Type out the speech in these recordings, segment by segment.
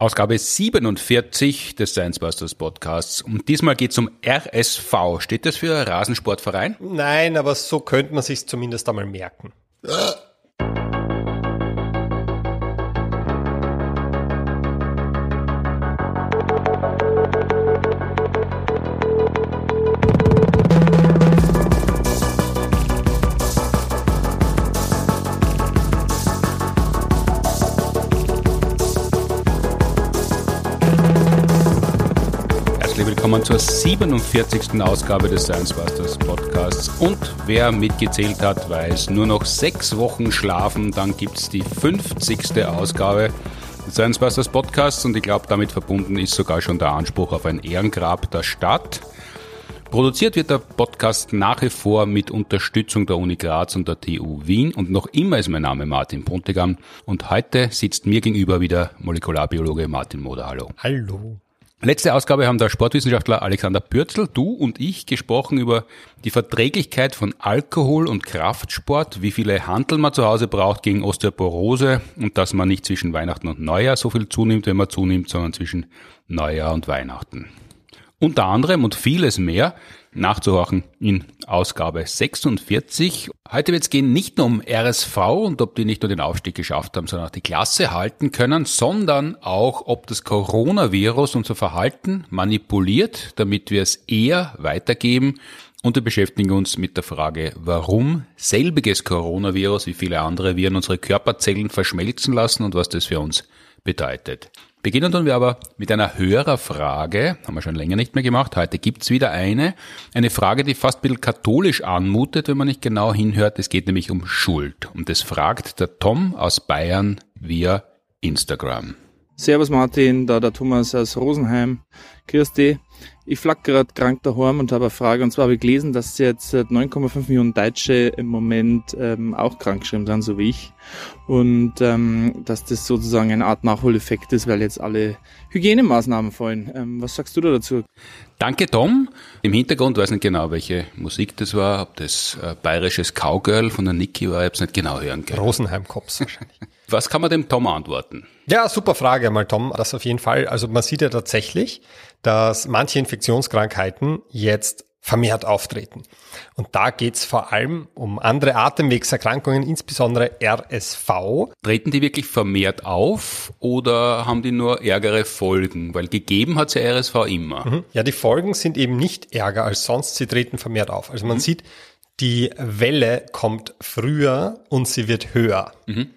Ausgabe 47 des Science Busters Podcasts. Und diesmal geht es um RSV. Steht das für Rasensportverein? Nein, aber so könnte man sich zumindest einmal merken. 47. Ausgabe des Science Busters Podcasts. Und wer mitgezählt hat, weiß, nur noch sechs Wochen schlafen, dann gibt es die 50. Ausgabe des Science Busters Podcasts und ich glaube, damit verbunden ist sogar schon der Anspruch auf ein Ehrengrab der Stadt. Produziert wird der Podcast nach wie vor mit Unterstützung der Uni Graz und der TU Wien und noch immer ist mein Name Martin Pontigam und heute sitzt mir gegenüber wieder Molekularbiologe Martin Moder. Hallo. Hallo. Letzte Ausgabe haben der Sportwissenschaftler Alexander Pürzel, du und ich gesprochen über die Verträglichkeit von Alkohol und Kraftsport, wie viele Hantel man zu Hause braucht gegen Osteoporose und dass man nicht zwischen Weihnachten und Neujahr so viel zunimmt, wenn man zunimmt, sondern zwischen Neujahr und Weihnachten. Unter anderem und vieles mehr nachzuhorchen in Ausgabe 46. Heute wird es gehen nicht nur um RSV und ob die nicht nur den Aufstieg geschafft haben, sondern auch die Klasse halten können, sondern auch, ob das Coronavirus unser Verhalten manipuliert, damit wir es eher weitergeben. Und wir beschäftigen uns mit der Frage, warum selbiges Coronavirus wie viele andere Viren unsere Körperzellen verschmelzen lassen und was das für uns bedeutet. Beginnen tun wir aber mit einer Hörerfrage, haben wir schon länger nicht mehr gemacht, heute gibt's wieder eine. Eine Frage, die fast ein bisschen katholisch anmutet, wenn man nicht genau hinhört. Es geht nämlich um Schuld. Und das fragt der Tom aus Bayern via Instagram. Servus Martin, da der Thomas aus Rosenheim. Kirsti, ich flack gerade krank daheim und habe eine Frage. Und zwar habe ich gelesen, dass jetzt 9,5 Millionen Deutsche im Moment ähm, auch krankgeschrieben sind, so wie ich. Und ähm, dass das sozusagen eine Art Nachholeffekt ist, weil jetzt alle Hygienemaßnahmen fallen. Ähm, was sagst du da dazu? Danke, Tom. Im Hintergrund weiß nicht genau, welche Musik das war, ob das äh, bayerisches Cowgirl von der Niki war, ich habe es nicht genau hören können. Rosenheim-Cops wahrscheinlich. Was kann man dem Tom antworten? Ja, super Frage mal, Tom. Das auf jeden Fall. Also man sieht ja tatsächlich, dass manche Infektionskrankheiten jetzt vermehrt auftreten. Und da geht's vor allem um andere Atemwegserkrankungen, insbesondere RSV. Treten die wirklich vermehrt auf oder haben die nur ärgere Folgen? Weil gegeben hat's ja RSV immer. Mhm. Ja, die Folgen sind eben nicht ärger als sonst, sie treten vermehrt auf. Also man mhm. sieht, die Welle kommt früher und sie wird höher. Mhm.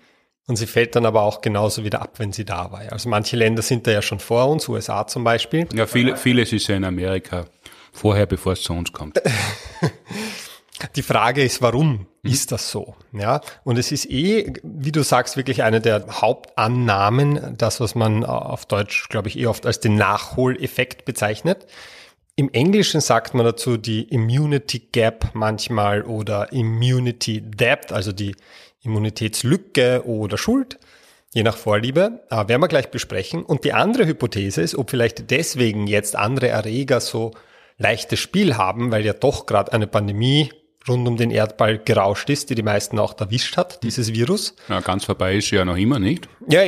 Und sie fällt dann aber auch genauso wieder ab, wenn sie da war. Also manche Länder sind da ja schon vor uns, USA zum Beispiel. Ja, viele, vieles ist ja in Amerika vorher, bevor es zu uns kommt. Die Frage ist, warum ist das so? Ja, und es ist eh, wie du sagst, wirklich eine der Hauptannahmen, das, was man auf Deutsch, glaube ich, eh oft als den Nachholeffekt bezeichnet. Im Englischen sagt man dazu die Immunity Gap manchmal oder Immunity Depth, also die Immunitätslücke oder Schuld, je nach Vorliebe, äh, werden wir gleich besprechen. Und die andere Hypothese ist, ob vielleicht deswegen jetzt andere Erreger so leichtes Spiel haben, weil ja doch gerade eine Pandemie rund um den Erdball gerauscht ist, die die meisten auch erwischt hat, dieses Virus. Ja, ganz vorbei ist ja noch immer nicht. Ja,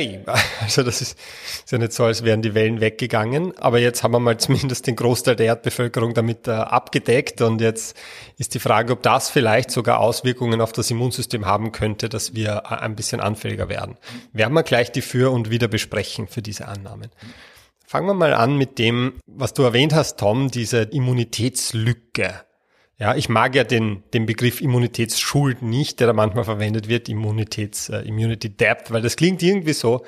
also das ist, ist ja nicht so, als wären die Wellen weggegangen, aber jetzt haben wir mal zumindest den Großteil der Erdbevölkerung damit äh, abgedeckt und jetzt ist die Frage, ob das vielleicht sogar Auswirkungen auf das Immunsystem haben könnte, dass wir äh, ein bisschen anfälliger werden. Werden wir gleich die Für und Wider besprechen für diese Annahmen. Fangen wir mal an mit dem, was du erwähnt hast, Tom, diese Immunitätslücke. Ja, ich mag ja den, den Begriff Immunitätsschuld nicht, der da manchmal verwendet wird, Immunitäts, äh, Immunity Depth, weil das klingt irgendwie so,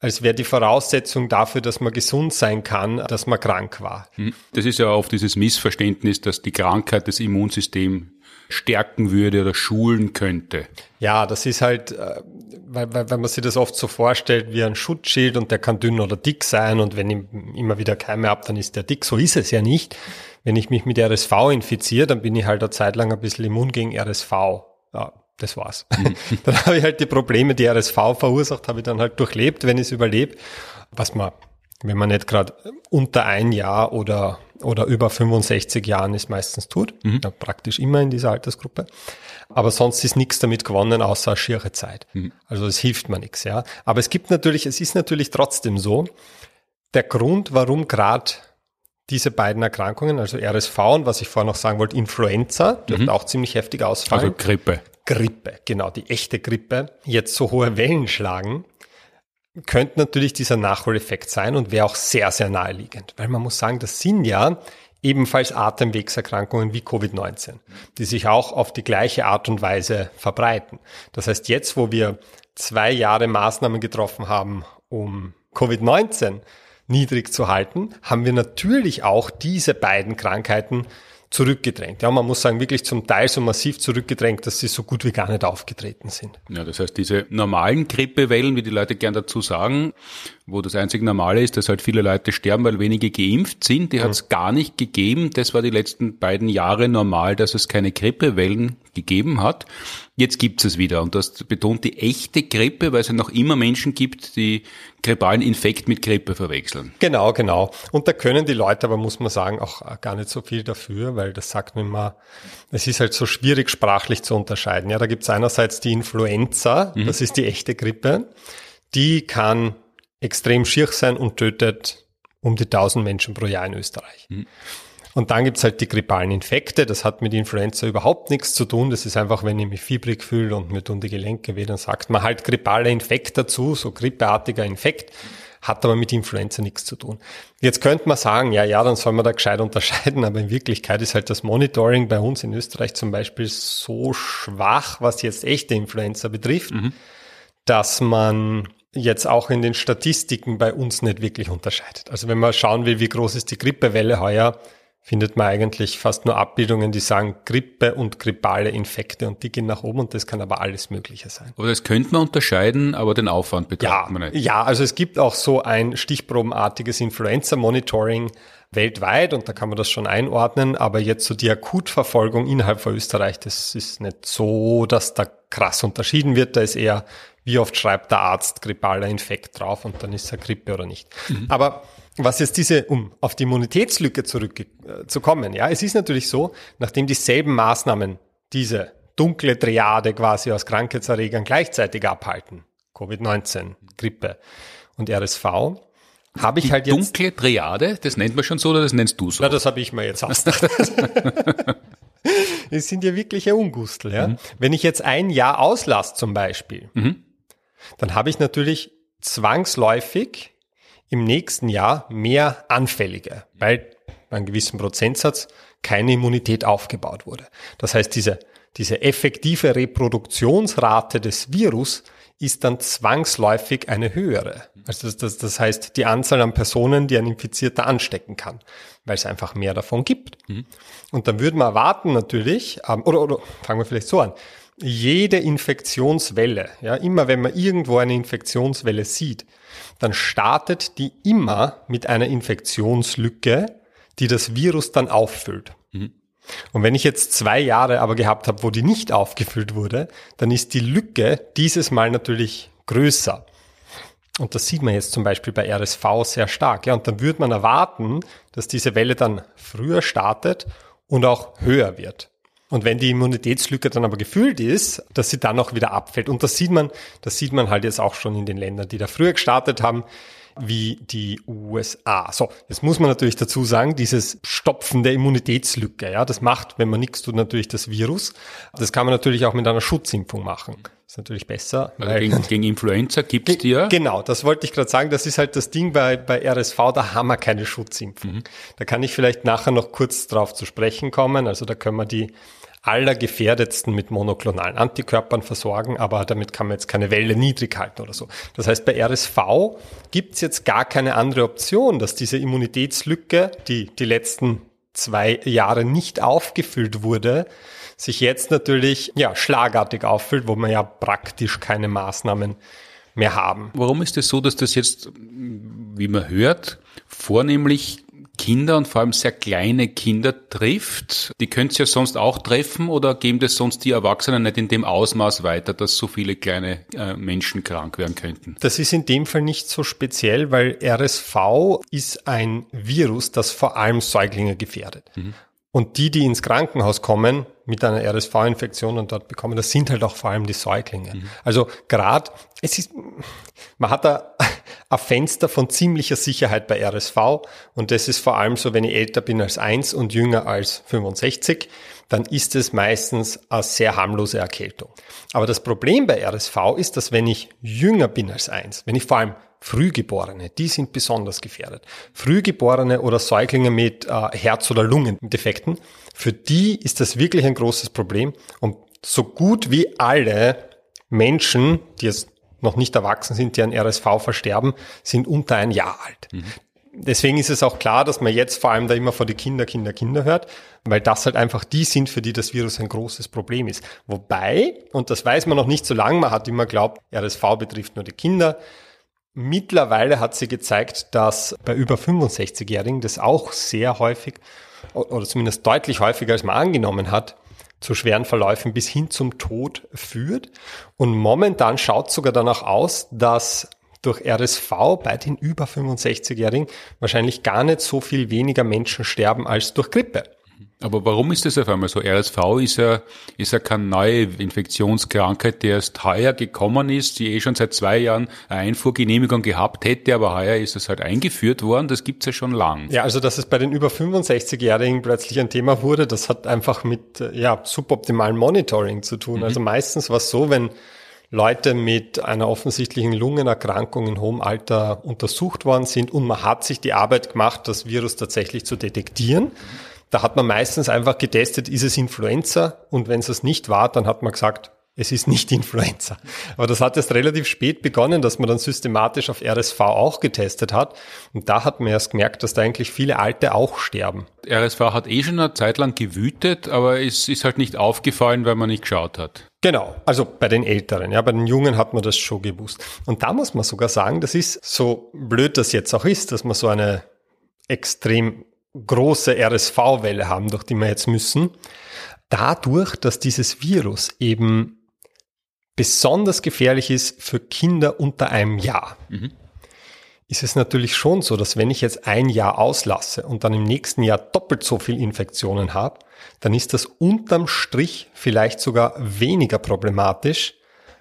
als wäre die Voraussetzung dafür, dass man gesund sein kann, dass man krank war. Hm. Das ist ja oft dieses Missverständnis, dass die Krankheit das Immunsystem stärken würde oder schulen könnte. Ja, das ist halt, äh, weil, weil, weil man sich das oft so vorstellt wie ein Schutzschild und der kann dünn oder dick sein und wenn ihm immer wieder Keime ab, dann ist der dick. So ist es ja nicht wenn ich mich mit RSV infiziere, dann bin ich halt eine Zeit lang ein bisschen immun gegen RSV. Ja, das war's. Mhm. dann habe ich halt die Probleme, die RSV verursacht, habe ich dann halt durchlebt, wenn ich es überlebe. Was man, wenn man nicht gerade unter ein Jahr oder oder über 65 Jahren es meistens tut. Mhm. Ja, praktisch immer in dieser Altersgruppe. Aber sonst ist nichts damit gewonnen, außer schiere Zeit. Mhm. Also es hilft mir nichts, ja. Aber es gibt natürlich, es ist natürlich trotzdem so, der Grund, warum gerade diese beiden Erkrankungen, also RSV und was ich vorher noch sagen wollte, Influenza, dürfte mhm. auch ziemlich heftig ausfallen. Also Grippe. Grippe, genau, die echte Grippe, jetzt so hohe Wellen schlagen, könnte natürlich dieser Nachholeffekt sein und wäre auch sehr, sehr naheliegend. Weil man muss sagen, das sind ja ebenfalls Atemwegserkrankungen wie Covid-19, die sich auch auf die gleiche Art und Weise verbreiten. Das heißt, jetzt, wo wir zwei Jahre Maßnahmen getroffen haben, um Covid-19 niedrig zu halten, haben wir natürlich auch diese beiden Krankheiten zurückgedrängt. Ja, man muss sagen, wirklich zum Teil so massiv zurückgedrängt, dass sie so gut wie gar nicht aufgetreten sind. Ja, das heißt, diese normalen Grippewellen, wie die Leute gern dazu sagen, wo das einzig Normale ist, dass halt viele Leute sterben, weil wenige geimpft sind, die mhm. hat es gar nicht gegeben. Das war die letzten beiden Jahre normal, dass es keine Grippewellen gegeben hat. Jetzt gibt es wieder und das betont die echte Grippe, weil es ja noch immer Menschen gibt, die grippalen Infekt mit Grippe verwechseln. Genau, genau. Und da können die Leute aber, muss man sagen, auch gar nicht so viel dafür, weil das sagt man immer, es ist halt so schwierig sprachlich zu unterscheiden. Ja, da gibt es einerseits die Influenza, mhm. das ist die echte Grippe, die kann extrem schier sein und tötet um die 1000 Menschen pro Jahr in Österreich. Mhm. Und dann gibt's halt die grippalen Infekte. Das hat mit Influenza überhaupt nichts zu tun. Das ist einfach, wenn ich mich fiebrig fühle und mir tun die Gelenke weh, dann sagt man halt grippaler Infekt dazu, so grippeartiger Infekt, hat aber mit Influenza nichts zu tun. Jetzt könnte man sagen, ja, ja, dann soll man da gescheit unterscheiden, aber in Wirklichkeit ist halt das Monitoring bei uns in Österreich zum Beispiel so schwach, was jetzt echte Influenza betrifft, mhm. dass man jetzt auch in den Statistiken bei uns nicht wirklich unterscheidet. Also wenn man schauen will, wie groß ist die Grippewelle heuer, findet man eigentlich fast nur Abbildungen, die sagen Grippe und grippale Infekte und die gehen nach oben und das kann aber alles Mögliche sein. Aber das könnte man unterscheiden, aber den Aufwand betrachtet ja, man nicht. Ja, also es gibt auch so ein stichprobenartiges Influenza-Monitoring weltweit und da kann man das schon einordnen, aber jetzt so die Akutverfolgung innerhalb von Österreich, das ist nicht so, dass da krass unterschieden wird, da ist eher, wie oft schreibt der Arzt grippaler Infekt drauf und dann ist er Grippe oder nicht. Mhm. Aber was jetzt diese, um auf die Immunitätslücke zurückzukommen, äh, ja, es ist natürlich so, nachdem dieselben Maßnahmen diese dunkle Triade quasi aus Krankheitserregern gleichzeitig abhalten, Covid-19, Grippe und RSV, habe ich die halt jetzt. Dunkle Triade, das nennt man schon so oder das nennst du so? Na, das habe ich mir jetzt ausgedacht. Es sind ja wirkliche Ungustel, ja. Mhm. Wenn ich jetzt ein Jahr auslasse zum Beispiel, mhm. dann habe ich natürlich zwangsläufig im nächsten Jahr mehr Anfällige, weil bei einem gewissen Prozentsatz keine Immunität aufgebaut wurde. Das heißt, diese, diese effektive Reproduktionsrate des Virus ist dann zwangsläufig eine höhere. Also das, das, das heißt, die Anzahl an Personen, die ein Infizierter anstecken kann, weil es einfach mehr davon gibt. Mhm. Und dann würde man erwarten natürlich, ähm, oder, oder fangen wir vielleicht so an, jede Infektionswelle, ja, immer wenn man irgendwo eine Infektionswelle sieht, dann startet die immer mit einer Infektionslücke, die das Virus dann auffüllt. Mhm. Und wenn ich jetzt zwei Jahre aber gehabt habe, wo die nicht aufgefüllt wurde, dann ist die Lücke dieses Mal natürlich größer. Und das sieht man jetzt zum Beispiel bei RSV sehr stark. Ja, und dann würde man erwarten, dass diese Welle dann früher startet und auch höher wird. Und wenn die Immunitätslücke dann aber gefüllt ist, dass sie dann auch wieder abfällt. Und das sieht man, das sieht man halt jetzt auch schon in den Ländern, die da früher gestartet haben, wie die USA. So, jetzt muss man natürlich dazu sagen, dieses Stopfen der Immunitätslücke, ja, das macht, wenn man nichts tut, natürlich das Virus. Das kann man natürlich auch mit einer Schutzimpfung machen. Das ist natürlich besser. Also gegen, gegen Influenza gibt es die ja? Genau, das wollte ich gerade sagen. Das ist halt das Ding bei, bei RSV, da haben wir keine Schutzimpfung. Mhm. Da kann ich vielleicht nachher noch kurz drauf zu sprechen kommen. Also da können wir die allergefährdetsten mit monoklonalen Antikörpern versorgen, aber damit kann man jetzt keine Welle niedrig halten oder so. Das heißt, bei RSV gibt es jetzt gar keine andere Option, dass diese Immunitätslücke, die die letzten zwei Jahre nicht aufgefüllt wurde, sich jetzt natürlich ja schlagartig auffüllt, wo man ja praktisch keine Maßnahmen mehr haben. Warum ist es so, dass das jetzt, wie man hört, vornehmlich Kinder und vor allem sehr kleine Kinder trifft. Die könnte es ja sonst auch treffen oder geben das sonst die Erwachsenen nicht in dem Ausmaß weiter, dass so viele kleine äh, Menschen krank werden könnten? Das ist in dem Fall nicht so speziell, weil RSV ist ein Virus, das vor allem Säuglinge gefährdet. Mhm. Und die, die ins Krankenhaus kommen mit einer RSV-Infektion und dort bekommen, das sind halt auch vor allem die Säuglinge. Mhm. Also gerade, es ist, man hat da ein Fenster von ziemlicher Sicherheit bei RSV und das ist vor allem so, wenn ich älter bin als eins und jünger als 65, dann ist es meistens eine sehr harmlose Erkältung. Aber das Problem bei RSV ist, dass wenn ich jünger bin als eins, wenn ich vor allem Frühgeborene, die sind besonders gefährdet. Frühgeborene oder Säuglinge mit äh, Herz- oder Lungendefekten, für die ist das wirklich ein großes Problem. Und so gut wie alle Menschen, die jetzt noch nicht erwachsen sind, die an RSV versterben, sind unter ein Jahr alt. Mhm. Deswegen ist es auch klar, dass man jetzt vor allem da immer vor die Kinder, Kinder, Kinder hört, weil das halt einfach die sind, für die das Virus ein großes Problem ist. Wobei, und das weiß man noch nicht so lange, man hat immer glaubt, RSV betrifft nur die Kinder. Mittlerweile hat sie gezeigt, dass bei über 65-Jährigen das auch sehr häufig oder zumindest deutlich häufiger als man angenommen hat, zu schweren Verläufen bis hin zum Tod führt. Und momentan schaut sogar danach aus, dass durch RSV bei den über 65-Jährigen wahrscheinlich gar nicht so viel weniger Menschen sterben als durch Grippe. Aber warum ist das auf einmal so? RSV ist ja, ist ja keine neue Infektionskrankheit, die erst heuer gekommen ist, die eh schon seit zwei Jahren eine Einfuhrgenehmigung gehabt hätte, aber heuer ist es halt eingeführt worden. Das gibt's ja schon lang. Ja, also dass es bei den über 65-Jährigen plötzlich ein Thema wurde, das hat einfach mit ja, suboptimalem Monitoring zu tun. Mhm. Also meistens war es so, wenn Leute mit einer offensichtlichen Lungenerkrankung in hohem Alter untersucht worden sind und man hat sich die Arbeit gemacht, das Virus tatsächlich zu detektieren. Mhm da hat man meistens einfach getestet, ist es Influenza? Und wenn es es nicht war, dann hat man gesagt, es ist nicht Influenza. Aber das hat erst relativ spät begonnen, dass man dann systematisch auf RSV auch getestet hat. Und da hat man erst gemerkt, dass da eigentlich viele Alte auch sterben. RSV hat eh schon eine Zeit lang gewütet, aber es ist halt nicht aufgefallen, weil man nicht geschaut hat. Genau, also bei den Älteren, ja, bei den Jungen hat man das schon gewusst. Und da muss man sogar sagen, das ist so blöd das jetzt auch ist, dass man so eine extrem große RSV-Welle haben, durch die wir jetzt müssen, dadurch, dass dieses Virus eben besonders gefährlich ist für Kinder unter einem Jahr, mhm. ist es natürlich schon so, dass wenn ich jetzt ein Jahr auslasse und dann im nächsten Jahr doppelt so viel Infektionen habe, dann ist das unterm Strich vielleicht sogar weniger problematisch,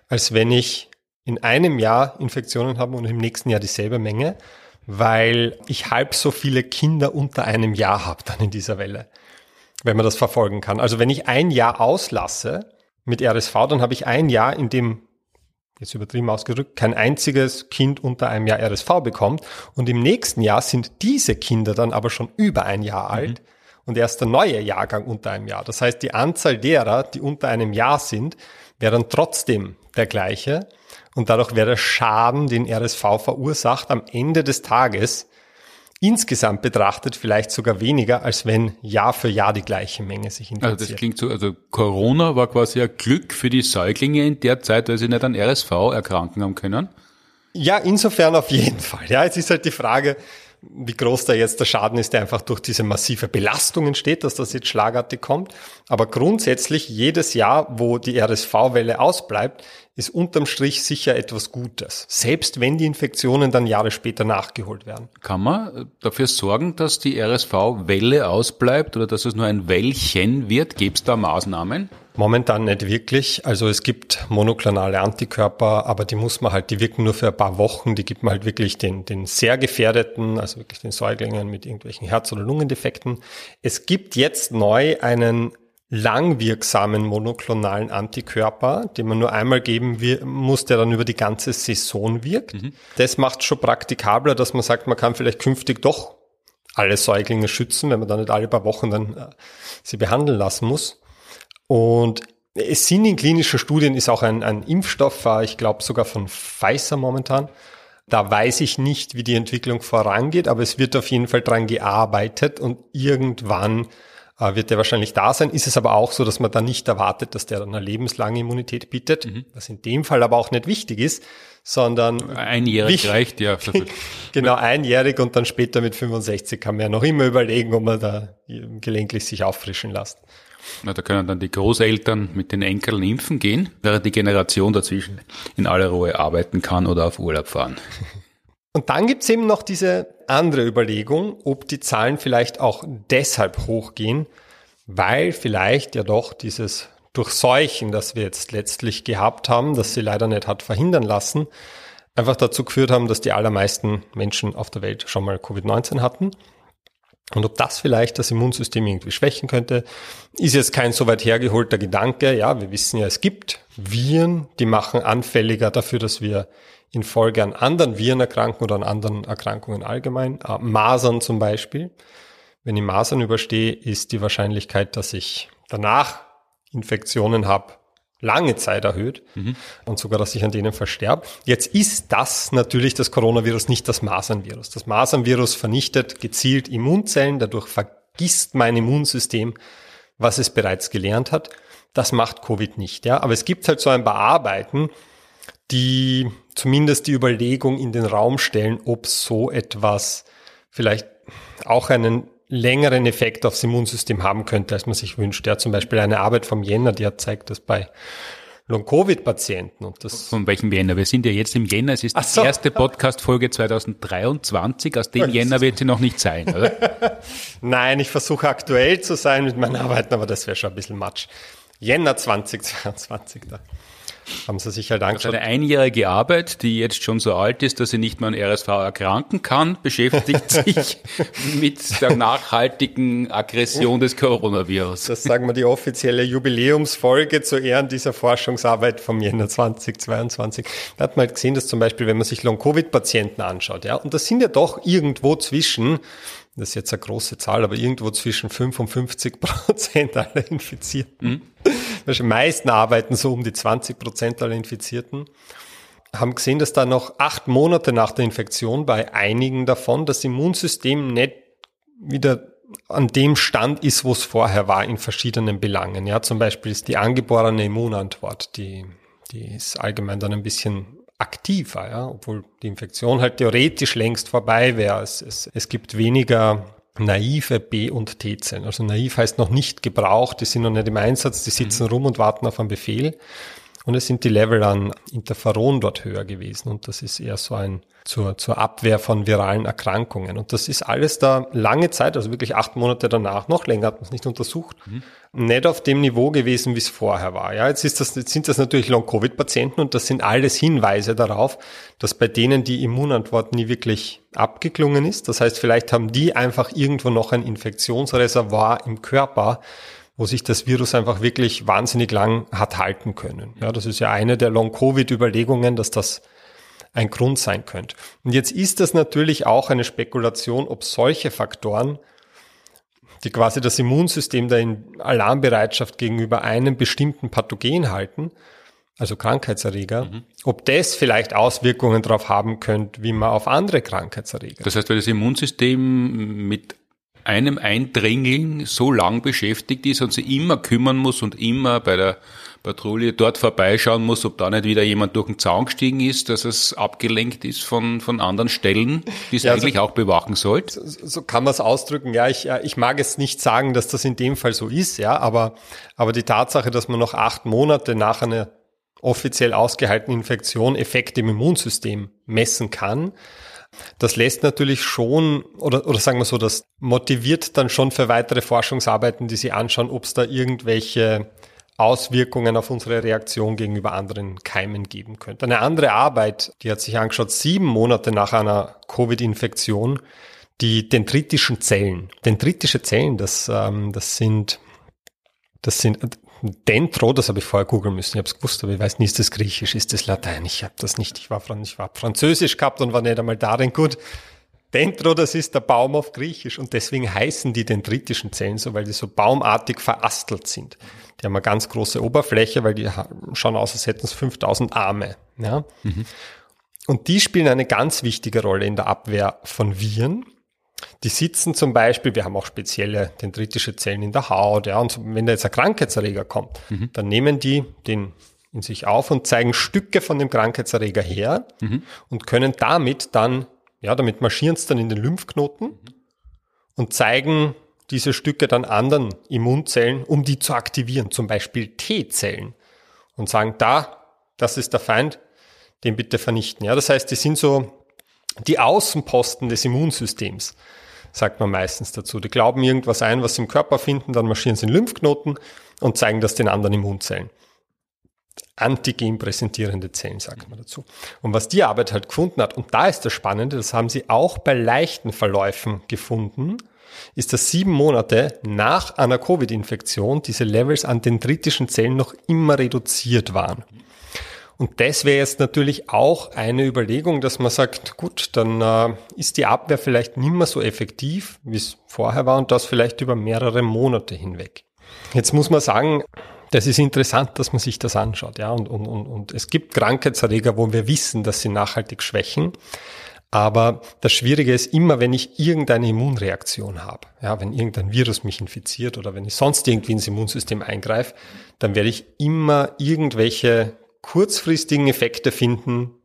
als wenn ich in einem Jahr Infektionen habe und im nächsten Jahr dieselbe Menge, weil ich halb so viele Kinder unter einem Jahr habe dann in dieser Welle, wenn man das verfolgen kann. Also wenn ich ein Jahr auslasse mit RSV, dann habe ich ein Jahr, in dem jetzt übertrieben ausgedrückt, kein einziges Kind unter einem Jahr RSV bekommt. Und im nächsten Jahr sind diese Kinder dann aber schon über ein Jahr mhm. alt und erst der neue Jahrgang unter einem Jahr. Das heißt, die Anzahl derer, die unter einem Jahr sind, wäre dann trotzdem der gleiche. Und dadurch wäre der Schaden, den RSV verursacht, am Ende des Tages insgesamt betrachtet vielleicht sogar weniger, als wenn Jahr für Jahr die gleiche Menge sich infiziert. Also das klingt so, also Corona war quasi ein Glück für die Säuglinge in der Zeit, weil sie nicht an RSV erkranken haben können. Ja, insofern auf jeden Fall. Ja, es ist halt die Frage, wie groß da jetzt der Schaden ist, der einfach durch diese massive Belastung entsteht, dass das jetzt schlagartig kommt. Aber grundsätzlich jedes Jahr, wo die RSV-Welle ausbleibt, ist unterm Strich sicher etwas Gutes. Selbst wenn die Infektionen dann Jahre später nachgeholt werden. Kann man dafür sorgen, dass die RSV-Welle ausbleibt oder dass es nur ein Wellchen wird? Gibt es da Maßnahmen? Momentan nicht wirklich. Also es gibt monoklonale Antikörper, aber die muss man halt, die wirken nur für ein paar Wochen. Die gibt man halt wirklich den, den sehr gefährdeten, also wirklich den Säuglingen mit irgendwelchen Herz- oder Lungendefekten. Es gibt jetzt neu einen langwirksamen monoklonalen Antikörper, den man nur einmal geben muss, der dann über die ganze Saison wirkt. Mhm. Das macht schon praktikabler, dass man sagt, man kann vielleicht künftig doch alle Säuglinge schützen, wenn man dann nicht alle paar Wochen dann äh, sie behandeln lassen muss. Und es sind in klinischen Studien ist auch ein, ein Impfstoff, ich glaube sogar von Pfizer momentan. Da weiß ich nicht, wie die Entwicklung vorangeht, aber es wird auf jeden Fall dran gearbeitet und irgendwann äh, wird der wahrscheinlich da sein. Ist es aber auch so, dass man dann nicht erwartet, dass der dann eine lebenslange Immunität bietet, mhm. was in dem Fall aber auch nicht wichtig ist, sondern einjährig reicht ja. genau einjährig und dann später mit 65 kann man ja noch immer überlegen, ob man da gelegentlich sich auffrischen lässt. Na, da können dann die Großeltern mit den Enkeln impfen gehen, während die Generation dazwischen in aller Ruhe arbeiten kann oder auf Urlaub fahren. Und dann gibt's eben noch diese andere Überlegung, ob die Zahlen vielleicht auch deshalb hochgehen, weil vielleicht ja doch dieses Durchseuchen, das wir jetzt letztlich gehabt haben, das sie leider nicht hat verhindern lassen, einfach dazu geführt haben, dass die allermeisten Menschen auf der Welt schon mal Covid-19 hatten. Und ob das vielleicht das Immunsystem irgendwie schwächen könnte, ist jetzt kein so weit hergeholter Gedanke. Ja, wir wissen ja, es gibt Viren, die machen anfälliger dafür, dass wir infolge an anderen Viren erkranken oder an anderen Erkrankungen allgemein. Äh, Masern zum Beispiel. Wenn ich Masern überstehe, ist die Wahrscheinlichkeit, dass ich danach Infektionen habe, lange Zeit erhöht mhm. und sogar, dass ich an denen versterbe. Jetzt ist das natürlich das Coronavirus nicht das Masernvirus. Das Masernvirus vernichtet gezielt Immunzellen, dadurch vergisst mein Immunsystem, was es bereits gelernt hat. Das macht Covid nicht, ja. Aber es gibt halt so ein paar Arbeiten, die zumindest die Überlegung in den Raum stellen, ob so etwas vielleicht auch einen längeren Effekt aufs Immunsystem haben könnte, als man sich wünscht. Ja, zum Beispiel eine Arbeit vom Jänner, die hat zeigt, dass bei Long-Covid-Patienten und das. Von welchem Jänner? Wir sind ja jetzt im Jänner. Es ist die so. erste Podcast-Folge 2023. Aus dem Jänner wird sie noch nicht sein, oder? Nein, ich versuche aktuell zu sein mit meinen Arbeiten, aber das wäre schon ein bisschen Matsch. Jänner 2022 da haben sie sich halt angeschaut. Also eine einjährige Arbeit, die jetzt schon so alt ist, dass sie nicht mehr an RSV erkranken kann, beschäftigt sich mit der nachhaltigen Aggression des Coronavirus. Das sagen wir die offizielle Jubiläumsfolge zu Ehren dieser Forschungsarbeit vom Jänner 2022. Da hat man halt gesehen, dass zum Beispiel, wenn man sich Long-Covid-Patienten anschaut, ja, und das sind ja doch irgendwo zwischen das ist jetzt eine große Zahl, aber irgendwo zwischen 55 Prozent aller Infizierten. Mhm. Die meisten arbeiten so um die 20 Prozent aller Infizierten. Haben gesehen, dass da noch acht Monate nach der Infektion bei einigen davon das Immunsystem nicht wieder an dem Stand ist, wo es vorher war in verschiedenen Belangen. Ja, zum Beispiel ist die angeborene Immunantwort, die, die ist allgemein dann ein bisschen aktiver, ja, obwohl die Infektion halt theoretisch längst vorbei wäre. Es, es, es gibt weniger naive B- und T-Zellen. Also naiv heißt noch nicht gebraucht, die sind noch nicht im Einsatz, die sitzen mhm. rum und warten auf einen Befehl. Und es sind die Level an Interferon dort höher gewesen. Und das ist eher so ein zur, zur Abwehr von viralen Erkrankungen. Und das ist alles da lange Zeit, also wirklich acht Monate danach, noch länger hat man es nicht untersucht, mhm. nicht auf dem Niveau gewesen, wie es vorher war. Ja, jetzt, ist das, jetzt sind das natürlich Long-Covid-Patienten und das sind alles Hinweise darauf, dass bei denen die Immunantwort nie wirklich abgeklungen ist. Das heißt, vielleicht haben die einfach irgendwo noch ein Infektionsreservoir im Körper, wo sich das Virus einfach wirklich wahnsinnig lang hat halten können. Ja, das ist ja eine der Long-Covid-Überlegungen, dass das ein Grund sein könnte. Und jetzt ist das natürlich auch eine Spekulation, ob solche Faktoren, die quasi das Immunsystem da in Alarmbereitschaft gegenüber einem bestimmten Pathogen halten, also Krankheitserreger, mhm. ob das vielleicht Auswirkungen darauf haben könnte, wie man auf andere Krankheitserreger. Das heißt, weil das Immunsystem mit einem Eindringling so lang beschäftigt ist und sich immer kümmern muss und immer bei der Patrouille dort vorbeischauen muss, ob da nicht wieder jemand durch den Zaun gestiegen ist, dass es abgelenkt ist von, von anderen Stellen, die es ja, eigentlich also, auch bewachen sollte. So, so kann man es ausdrücken. Ja, ich, ich mag es nicht sagen, dass das in dem Fall so ist, ja, aber, aber die Tatsache, dass man noch acht Monate nach einer offiziell ausgehaltenen Infektion Effekte im Immunsystem messen kann, das lässt natürlich schon, oder, oder sagen wir so, das motiviert dann schon für weitere Forschungsarbeiten, die Sie anschauen, ob es da irgendwelche Auswirkungen auf unsere Reaktion gegenüber anderen Keimen geben könnte. Eine andere Arbeit, die hat sich angeschaut, sieben Monate nach einer Covid-Infektion, die dendritischen Zellen. Dendritische Zellen, das, ähm, das sind, das sind Dentro, das habe ich vorher googeln müssen. Ich habe es gewusst, aber ich weiß nicht, ist das Griechisch, ist das Latein? Ich habe das nicht. Ich war, ich war Französisch gehabt und war nicht einmal darin gut. Dendro, das ist der Baum auf Griechisch und deswegen heißen die dendritischen Zellen so, weil die so baumartig verastelt sind. Die haben eine ganz große Oberfläche, weil die schauen aus, als hätten es 5000 Arme. Ja? Mhm. Und die spielen eine ganz wichtige Rolle in der Abwehr von Viren. Die sitzen zum Beispiel, wir haben auch spezielle dendritische Zellen in der Haut, ja, und wenn da jetzt ein Krankheitserreger kommt, mhm. dann nehmen die den in sich auf und zeigen Stücke von dem Krankheitserreger her mhm. und können damit dann, ja, damit marschieren sie dann in den Lymphknoten mhm. und zeigen diese Stücke dann anderen Immunzellen, um die zu aktivieren, zum Beispiel T-Zellen und sagen, da, das ist der Feind, den bitte vernichten. Ja, das heißt, die sind so die Außenposten des Immunsystems, sagt man meistens dazu. Die glauben irgendwas ein, was sie im Körper finden, dann marschieren sie in Lymphknoten und zeigen das den anderen Immunzellen. Antigen präsentierende Zellen, sagt man dazu. Und was die Arbeit halt gefunden hat, und da ist das Spannende, das haben sie auch bei leichten Verläufen gefunden, ist, dass sieben Monate nach einer Covid-Infektion diese Levels an dendritischen Zellen noch immer reduziert waren. Und das wäre jetzt natürlich auch eine Überlegung, dass man sagt, gut, dann äh, ist die Abwehr vielleicht nicht mehr so effektiv, wie es vorher war und das vielleicht über mehrere Monate hinweg. Jetzt muss man sagen, das ist interessant, dass man sich das anschaut, ja, und, und, und, und es gibt Krankheitserreger, wo wir wissen, dass sie nachhaltig schwächen. Aber das Schwierige ist immer, wenn ich irgendeine Immunreaktion habe, ja, wenn irgendein Virus mich infiziert oder wenn ich sonst irgendwie ins Immunsystem eingreife, dann werde ich immer irgendwelche kurzfristigen Effekte finden,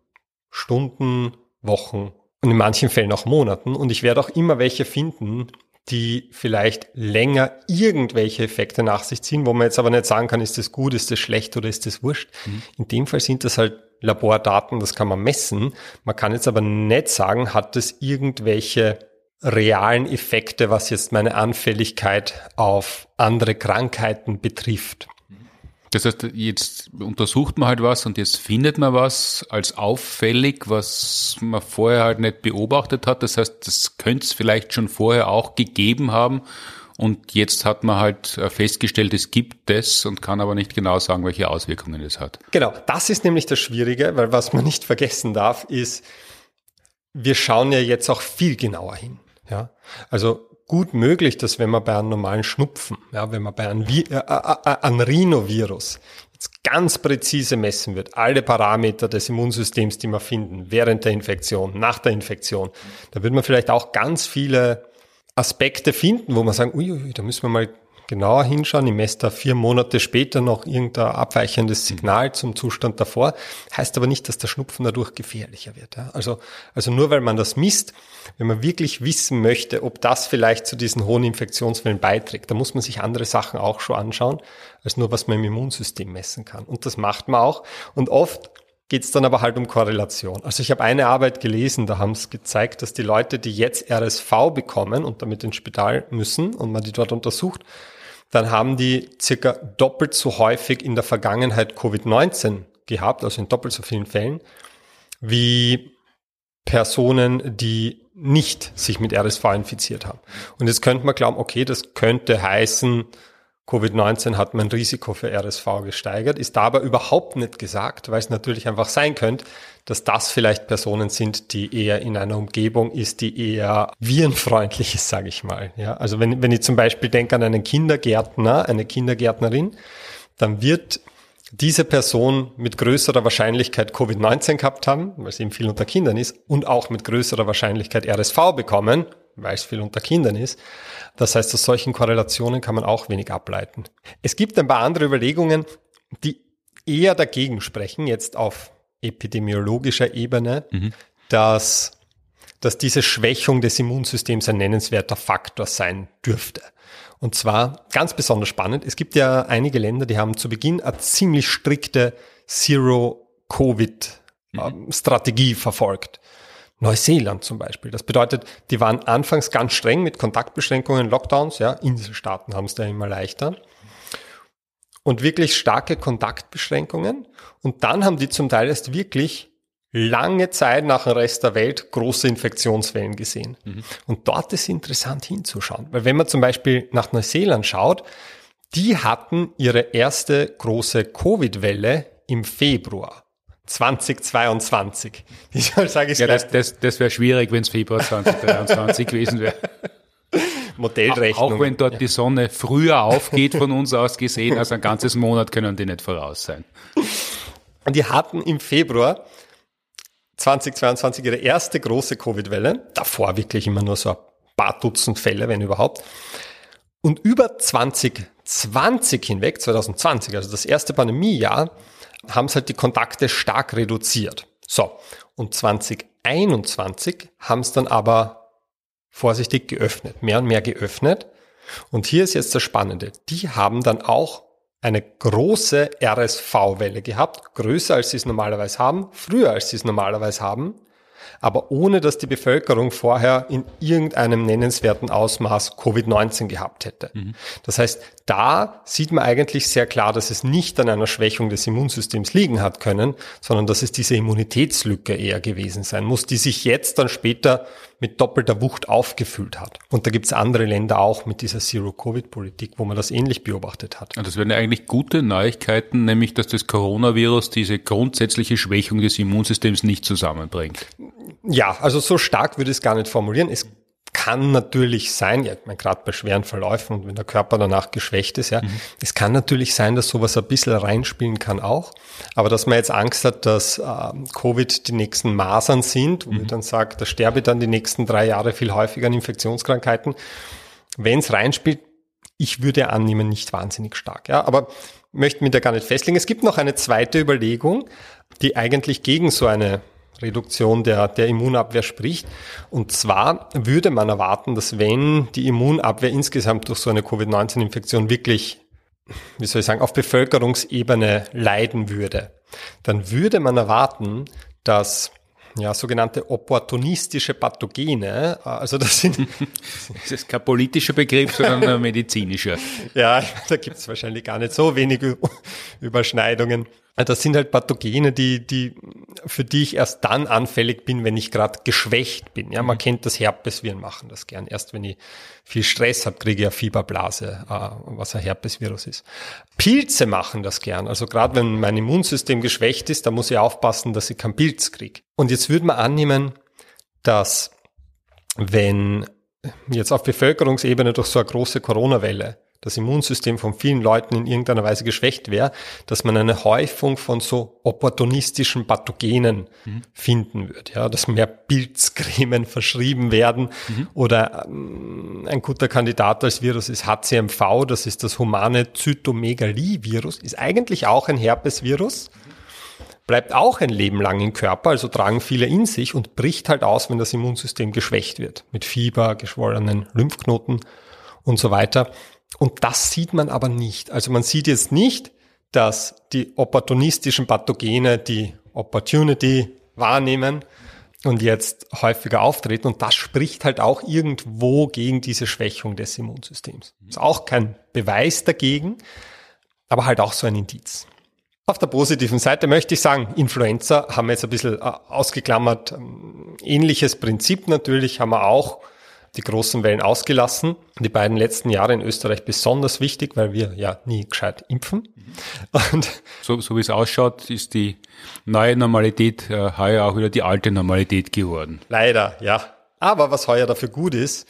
Stunden, Wochen und in manchen Fällen auch Monaten. Und ich werde auch immer welche finden, die vielleicht länger irgendwelche Effekte nach sich ziehen, wo man jetzt aber nicht sagen kann, ist das gut, ist das schlecht oder ist das wurscht. Mhm. In dem Fall sind das halt Labordaten, das kann man messen. Man kann jetzt aber nicht sagen, hat das irgendwelche realen Effekte, was jetzt meine Anfälligkeit auf andere Krankheiten betrifft. Das heißt, jetzt untersucht man halt was und jetzt findet man was als auffällig, was man vorher halt nicht beobachtet hat. Das heißt, das könnte es vielleicht schon vorher auch gegeben haben. Und jetzt hat man halt festgestellt, es gibt das und kann aber nicht genau sagen, welche Auswirkungen es hat. Genau, das ist nämlich das Schwierige, weil was man nicht vergessen darf, ist, wir schauen ja jetzt auch viel genauer hin. Ja, also gut möglich, dass wenn man bei einem normalen Schnupfen, ja, wenn man bei einem, Vi äh, äh, äh, einem Rhinovirus jetzt ganz präzise messen wird, alle Parameter des Immunsystems, die wir finden, während der Infektion, nach der Infektion, da wird man vielleicht auch ganz viele Aspekte finden, wo man sagen, uiui, da müssen wir mal genauer hinschauen. Ich messe da vier Monate später noch irgendein abweichendes Signal zum Zustand davor. Heißt aber nicht, dass der Schnupfen dadurch gefährlicher wird. Ja? Also, also nur weil man das misst, wenn man wirklich wissen möchte, ob das vielleicht zu diesen hohen Infektionswellen beiträgt, da muss man sich andere Sachen auch schon anschauen, als nur was man im Immunsystem messen kann. Und das macht man auch. Und oft geht es dann aber halt um Korrelation. Also ich habe eine Arbeit gelesen, da haben es gezeigt, dass die Leute, die jetzt RSV bekommen und damit ins Spital müssen und man die dort untersucht, dann haben die circa doppelt so häufig in der Vergangenheit Covid-19 gehabt, also in doppelt so vielen Fällen, wie Personen, die nicht sich mit RSV infiziert haben. Und jetzt könnte man glauben, okay, das könnte heißen, Covid-19 hat mein Risiko für RSV gesteigert, ist da aber überhaupt nicht gesagt, weil es natürlich einfach sein könnte, dass das vielleicht Personen sind, die eher in einer Umgebung ist, die eher virenfreundlich ist, sage ich mal. Ja, also wenn, wenn ich zum Beispiel denke an einen Kindergärtner, eine Kindergärtnerin, dann wird diese Person mit größerer Wahrscheinlichkeit Covid-19 gehabt haben, weil es eben viel unter Kindern ist, und auch mit größerer Wahrscheinlichkeit RSV bekommen, weil es viel unter Kindern ist. Das heißt, aus solchen Korrelationen kann man auch wenig ableiten. Es gibt ein paar andere Überlegungen, die eher dagegen sprechen, jetzt auf epidemiologischer Ebene, mhm. dass, dass diese Schwächung des Immunsystems ein nennenswerter Faktor sein dürfte. Und zwar ganz besonders spannend. Es gibt ja einige Länder, die haben zu Beginn eine ziemlich strikte Zero-Covid-Strategie mhm. verfolgt. Neuseeland zum Beispiel. Das bedeutet, die waren anfangs ganz streng mit Kontaktbeschränkungen, Lockdowns, ja, Inselstaaten haben es da immer leichter und wirklich starke Kontaktbeschränkungen. Und dann haben die zum Teil erst wirklich lange Zeit nach dem Rest der Welt große Infektionswellen gesehen. Mhm. Und dort ist interessant hinzuschauen. Weil wenn man zum Beispiel nach Neuseeland schaut, die hatten ihre erste große Covid-Welle im Februar. 2022. Ich sage ja, das, das, das wäre schwierig, wenn es Februar 2023 gewesen wäre. Modellrechnung. Auch wenn dort ja. die Sonne früher aufgeht von uns aus gesehen, als ein ganzes Monat können die nicht voraus sein. Und die hatten im Februar 2022 ihre erste große Covid-Welle. Davor wirklich immer nur so ein paar Dutzend Fälle, wenn überhaupt. Und über 2020 hinweg, 2020, also das erste Pandemiejahr, haben sie halt die Kontakte stark reduziert. So, und 2021 haben es dann aber vorsichtig geöffnet, mehr und mehr geöffnet. Und hier ist jetzt das Spannende. Die haben dann auch eine große RSV-Welle gehabt, größer als sie es normalerweise haben, früher als sie es normalerweise haben aber ohne dass die Bevölkerung vorher in irgendeinem nennenswerten Ausmaß Covid-19 gehabt hätte. Mhm. Das heißt, da sieht man eigentlich sehr klar, dass es nicht an einer Schwächung des Immunsystems liegen hat können, sondern dass es diese Immunitätslücke eher gewesen sein muss, die sich jetzt dann später mit doppelter Wucht aufgefüllt hat. Und da gibt es andere Länder auch mit dieser Zero-Covid-Politik, wo man das ähnlich beobachtet hat. Und das wären ja eigentlich gute Neuigkeiten, nämlich dass das Coronavirus diese grundsätzliche Schwächung des Immunsystems nicht zusammenbringt. Ja, also so stark würde ich es gar nicht formulieren. Es kann natürlich sein, ja, ich meine, gerade bei schweren Verläufen und wenn der Körper danach geschwächt ist, ja, mhm. es kann natürlich sein, dass sowas ein bisschen reinspielen kann auch. Aber dass man jetzt Angst hat, dass äh, Covid die nächsten Masern sind, wo mhm. ich dann sage, da sterbe ich dann die nächsten drei Jahre viel häufiger an Infektionskrankheiten. Wenn es reinspielt, ich würde annehmen, nicht wahnsinnig stark. Ja, aber möchte mich da gar nicht festlegen. Es gibt noch eine zweite Überlegung, die eigentlich gegen so eine Reduktion der, der Immunabwehr spricht. Und zwar würde man erwarten, dass wenn die Immunabwehr insgesamt durch so eine Covid-19-Infektion wirklich, wie soll ich sagen, auf Bevölkerungsebene leiden würde, dann würde man erwarten, dass ja, sogenannte opportunistische Pathogene, also das sind... das ist kein politischer Begriff, sondern ein medizinischer. ja, da gibt es wahrscheinlich gar nicht so wenige Überschneidungen. Das sind halt Pathogene, die, die, für die ich erst dann anfällig bin, wenn ich gerade geschwächt bin. Ja, man mhm. kennt das Herpesviren machen das gern. Erst wenn ich viel Stress habe, kriege ich eine Fieberblase, äh, was ein Herpesvirus ist. Pilze machen das gern. Also gerade wenn mein Immunsystem geschwächt ist, da muss ich aufpassen, dass ich keinen Pilz kriege. Und jetzt würde man annehmen, dass wenn jetzt auf Bevölkerungsebene durch so eine große Corona-Welle das Immunsystem von vielen Leuten in irgendeiner Weise geschwächt wäre, dass man eine Häufung von so opportunistischen Pathogenen mhm. finden würde, ja, dass mehr Pilzcremen verschrieben werden mhm. oder ähm, ein guter Kandidat als Virus ist HCMV, das ist das humane Zytomegalie-Virus, ist eigentlich auch ein Herpesvirus, bleibt auch ein Leben lang im Körper, also tragen viele in sich und bricht halt aus, wenn das Immunsystem geschwächt wird, mit Fieber, geschwollenen Lymphknoten und so weiter. Und das sieht man aber nicht. Also man sieht jetzt nicht, dass die opportunistischen Pathogene die Opportunity wahrnehmen und jetzt häufiger auftreten. Und das spricht halt auch irgendwo gegen diese Schwächung des Immunsystems. Ist auch kein Beweis dagegen, aber halt auch so ein Indiz. Auf der positiven Seite möchte ich sagen, Influenza haben wir jetzt ein bisschen äh, ausgeklammert. Ähm, ähnliches Prinzip natürlich haben wir auch die großen Wellen ausgelassen. Die beiden letzten Jahre in Österreich besonders wichtig, weil wir ja nie gescheit impfen. Und so, so wie es ausschaut, ist die neue Normalität äh, heuer auch wieder die alte Normalität geworden. Leider, ja. Aber was heuer dafür gut ist,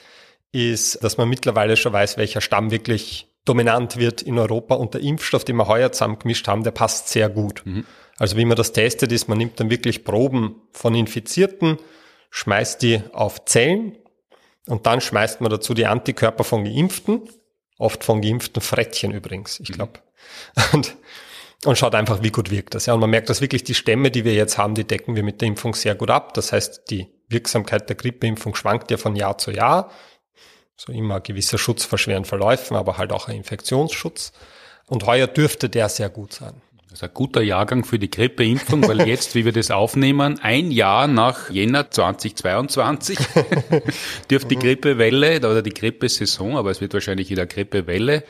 ist, dass man mittlerweile schon weiß, welcher Stamm wirklich dominant wird in Europa und der Impfstoff, den wir heuer zusammengemischt haben, der passt sehr gut. Mhm. Also wie man das testet ist, man nimmt dann wirklich Proben von Infizierten, schmeißt die auf Zellen, und dann schmeißt man dazu die Antikörper von Geimpften, oft von geimpften Frettchen übrigens, ich glaube. Mhm. Und, und schaut einfach, wie gut wirkt das. Ja, und man merkt, dass wirklich die Stämme, die wir jetzt haben, die decken wir mit der Impfung sehr gut ab. Das heißt, die Wirksamkeit der Grippeimpfung schwankt ja von Jahr zu Jahr. So immer ein gewisser Schutz vor schweren Verläufen, aber halt auch ein Infektionsschutz. Und heuer dürfte der sehr gut sein. Das ist ein guter Jahrgang für die Grippeimpfung, weil jetzt, wie wir das aufnehmen, ein Jahr nach Jänner 2022 dürfte die Grippewelle oder die Grippesaison, aber es wird wahrscheinlich wieder Grippewelle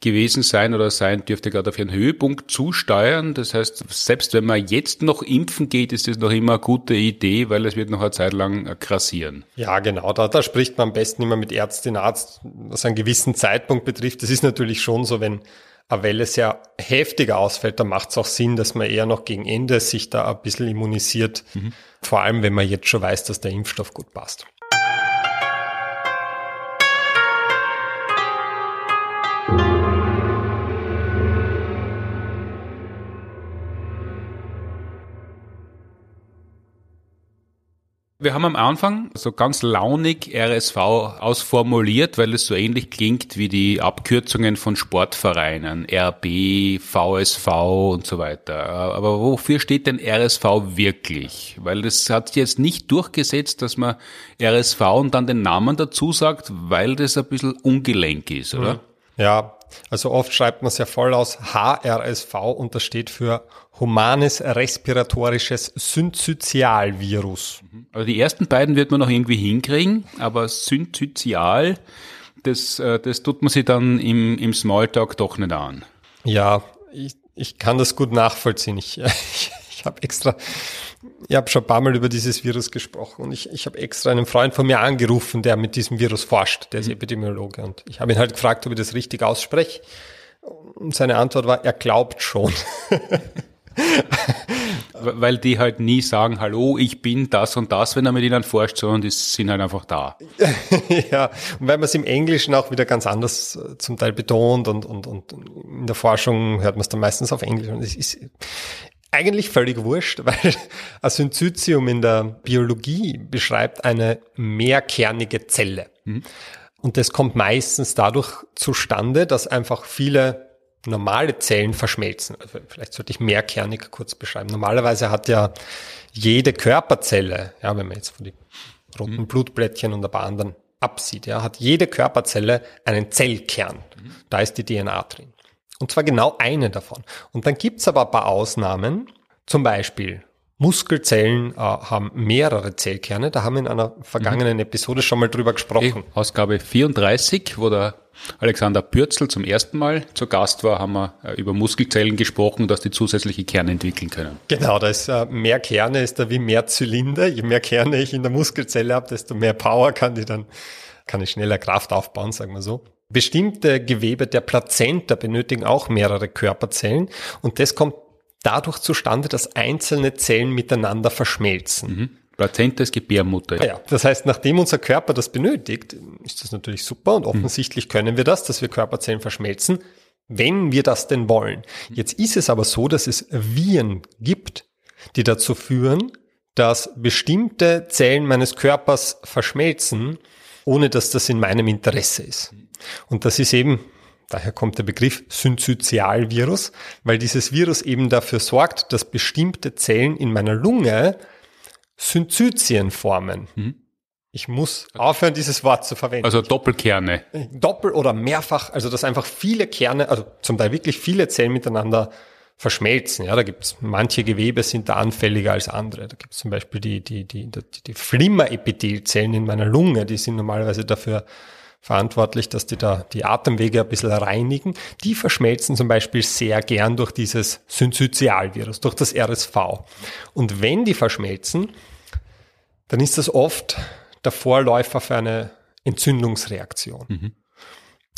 gewesen sein oder sein, dürfte gerade auf ihren Höhepunkt zusteuern. Das heißt, selbst wenn man jetzt noch impfen geht, ist das noch immer eine gute Idee, weil es wird noch eine Zeit lang krassieren. Ja, genau. Da, da spricht man am besten immer mit Ärztin, Arzt, was einen gewissen Zeitpunkt betrifft. Das ist natürlich schon so, wenn eine Welle sehr heftiger ausfällt, dann macht es auch Sinn, dass man eher noch gegen Ende sich da ein bisschen immunisiert. Mhm. Vor allem, wenn man jetzt schon weiß, dass der Impfstoff gut passt. Wir haben am Anfang so ganz launig RSV ausformuliert, weil es so ähnlich klingt wie die Abkürzungen von Sportvereinen, RB, VSV und so weiter. Aber wofür steht denn RSV wirklich? Weil das hat sich jetzt nicht durchgesetzt, dass man RSV und dann den Namen dazu sagt, weil das ein bisschen ungelenk ist, oder? Ja, also oft schreibt man es ja voll aus HRSV und das steht für Humanes Respiratorisches Synzytialvirus. Also die ersten beiden wird man noch irgendwie hinkriegen, aber Synzytial, das, äh, das tut man sich dann im, im Smalltalk doch nicht an. Ja, ich, ich kann das gut nachvollziehen. Ich, ich, ich habe extra, ich habe schon ein paar Mal über dieses Virus gesprochen und ich, ich habe extra einen Freund von mir angerufen, der mit diesem Virus forscht, der ist mhm. Epidemiologe. Und ich habe ihn halt gefragt, ob ich das richtig ausspreche. Und seine Antwort war, er glaubt schon. Weil die halt nie sagen, hallo, ich bin das und das, wenn er mit ihnen forscht, sondern die sind halt einfach da. ja, und weil man es im Englischen auch wieder ganz anders äh, zum Teil betont und, und, und in der Forschung hört man es dann meistens auf Englisch. Und es ist eigentlich völlig wurscht, weil ein Synzytium in der Biologie beschreibt eine mehrkernige Zelle. Mhm. Und das kommt meistens dadurch zustande, dass einfach viele normale Zellen verschmelzen. Also vielleicht sollte ich mehrkernig kurz beschreiben. Normalerweise hat ja jede Körperzelle, ja, wenn man jetzt von den roten mhm. Blutblättchen und ein paar anderen absieht, ja, hat jede Körperzelle einen Zellkern. Mhm. Da ist die DNA drin. Und zwar genau eine davon. Und dann gibt's aber ein paar Ausnahmen. Zum Beispiel Muskelzellen äh, haben mehrere Zellkerne. Da haben wir in einer vergangenen mhm. Episode schon mal drüber gesprochen. Ausgabe 34, wo der Alexander Pürzel zum ersten Mal zu Gast war, haben wir äh, über Muskelzellen gesprochen, dass die zusätzliche Kerne entwickeln können. Genau, da ist äh, mehr Kerne ist da wie mehr Zylinder. Je mehr Kerne ich in der Muskelzelle habe, desto mehr Power kann die dann, kann ich schneller Kraft aufbauen, sagen wir so. Bestimmte Gewebe der Plazenta benötigen auch mehrere Körperzellen und das kommt dadurch zustande, dass einzelne Zellen miteinander verschmelzen. Mhm. Plazenta ist Gebärmutter. Ja. das heißt, nachdem unser Körper das benötigt, ist das natürlich super und offensichtlich mhm. können wir das, dass wir Körperzellen verschmelzen, wenn wir das denn wollen. Jetzt ist es aber so, dass es Viren gibt, die dazu führen, dass bestimmte Zellen meines Körpers verschmelzen, ohne dass das in meinem Interesse ist. Und das ist eben Daher kommt der Begriff Synzytialvirus, weil dieses Virus eben dafür sorgt, dass bestimmte Zellen in meiner Lunge Synzytien formen. Mhm. Ich muss aufhören, dieses Wort zu verwenden. Also Doppelkerne. Doppel oder mehrfach, also dass einfach viele Kerne, also zum Teil wirklich viele Zellen miteinander verschmelzen. Ja, da gibt's manche Gewebe sind da anfälliger als andere. Da gibt's zum Beispiel die, die, die, die, die Flimmerepithelzellen in meiner Lunge, die sind normalerweise dafür verantwortlich, dass die da die Atemwege ein bisschen reinigen. Die verschmelzen zum Beispiel sehr gern durch dieses Synzytialvirus, durch das RSV. Und wenn die verschmelzen, dann ist das oft der Vorläufer für eine Entzündungsreaktion. Mhm.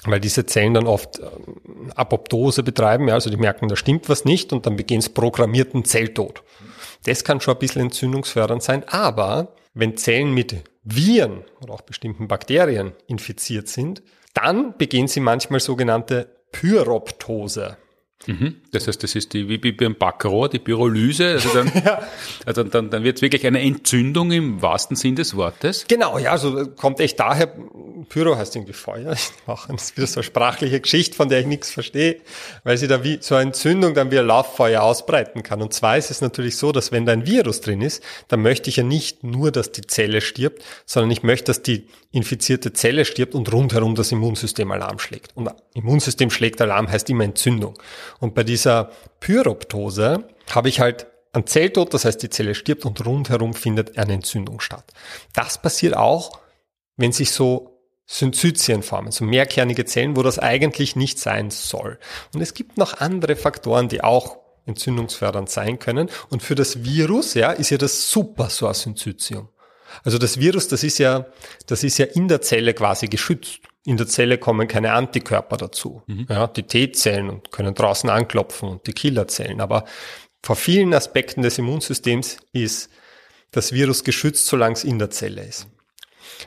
Weil diese Zellen dann oft ähm, Apoptose betreiben, ja, also die merken, da stimmt was nicht und dann beginnen es programmierten Zelltod. Das kann schon ein bisschen entzündungsfördernd sein, aber wenn Zellen mit Viren oder auch bestimmten Bakterien infiziert sind, dann beginnen sie manchmal sogenannte Pyroptose. Mhm. Das heißt, das ist die, wie beim Backrohr, die Pyrolyse. Also dann, ja. also dann, dann wird es wirklich eine Entzündung im wahrsten Sinn des Wortes. Genau, ja, also kommt echt daher, Pyro heißt irgendwie Feuer. Ich mache das ist wieder so eine sprachliche Geschichte, von der ich nichts verstehe, weil sie da wie so eine Entzündung dann wie ein Lauffeuer ausbreiten kann. Und zwar ist es natürlich so, dass wenn da ein Virus drin ist, dann möchte ich ja nicht nur, dass die Zelle stirbt, sondern ich möchte, dass die infizierte Zelle stirbt und rundherum das Immunsystem Alarm schlägt. Und Immunsystem schlägt Alarm heißt immer Entzündung. Und bei dieser Pyroptose habe ich halt ein Zelltod, das heißt die Zelle stirbt und rundherum findet eine Entzündung statt. Das passiert auch, wenn sich so Synzytien formen, so mehrkernige Zellen, wo das eigentlich nicht sein soll. Und es gibt noch andere Faktoren, die auch entzündungsfördernd sein können. Und für das Virus, ja, ist ja das super, so ein Synzytium. Also das Virus, das ist ja, das ist ja in der Zelle quasi geschützt. In der Zelle kommen keine Antikörper dazu. Mhm. Ja, die T-Zellen können draußen anklopfen und die Killerzellen. Aber vor vielen Aspekten des Immunsystems ist das Virus geschützt, solange es in der Zelle ist.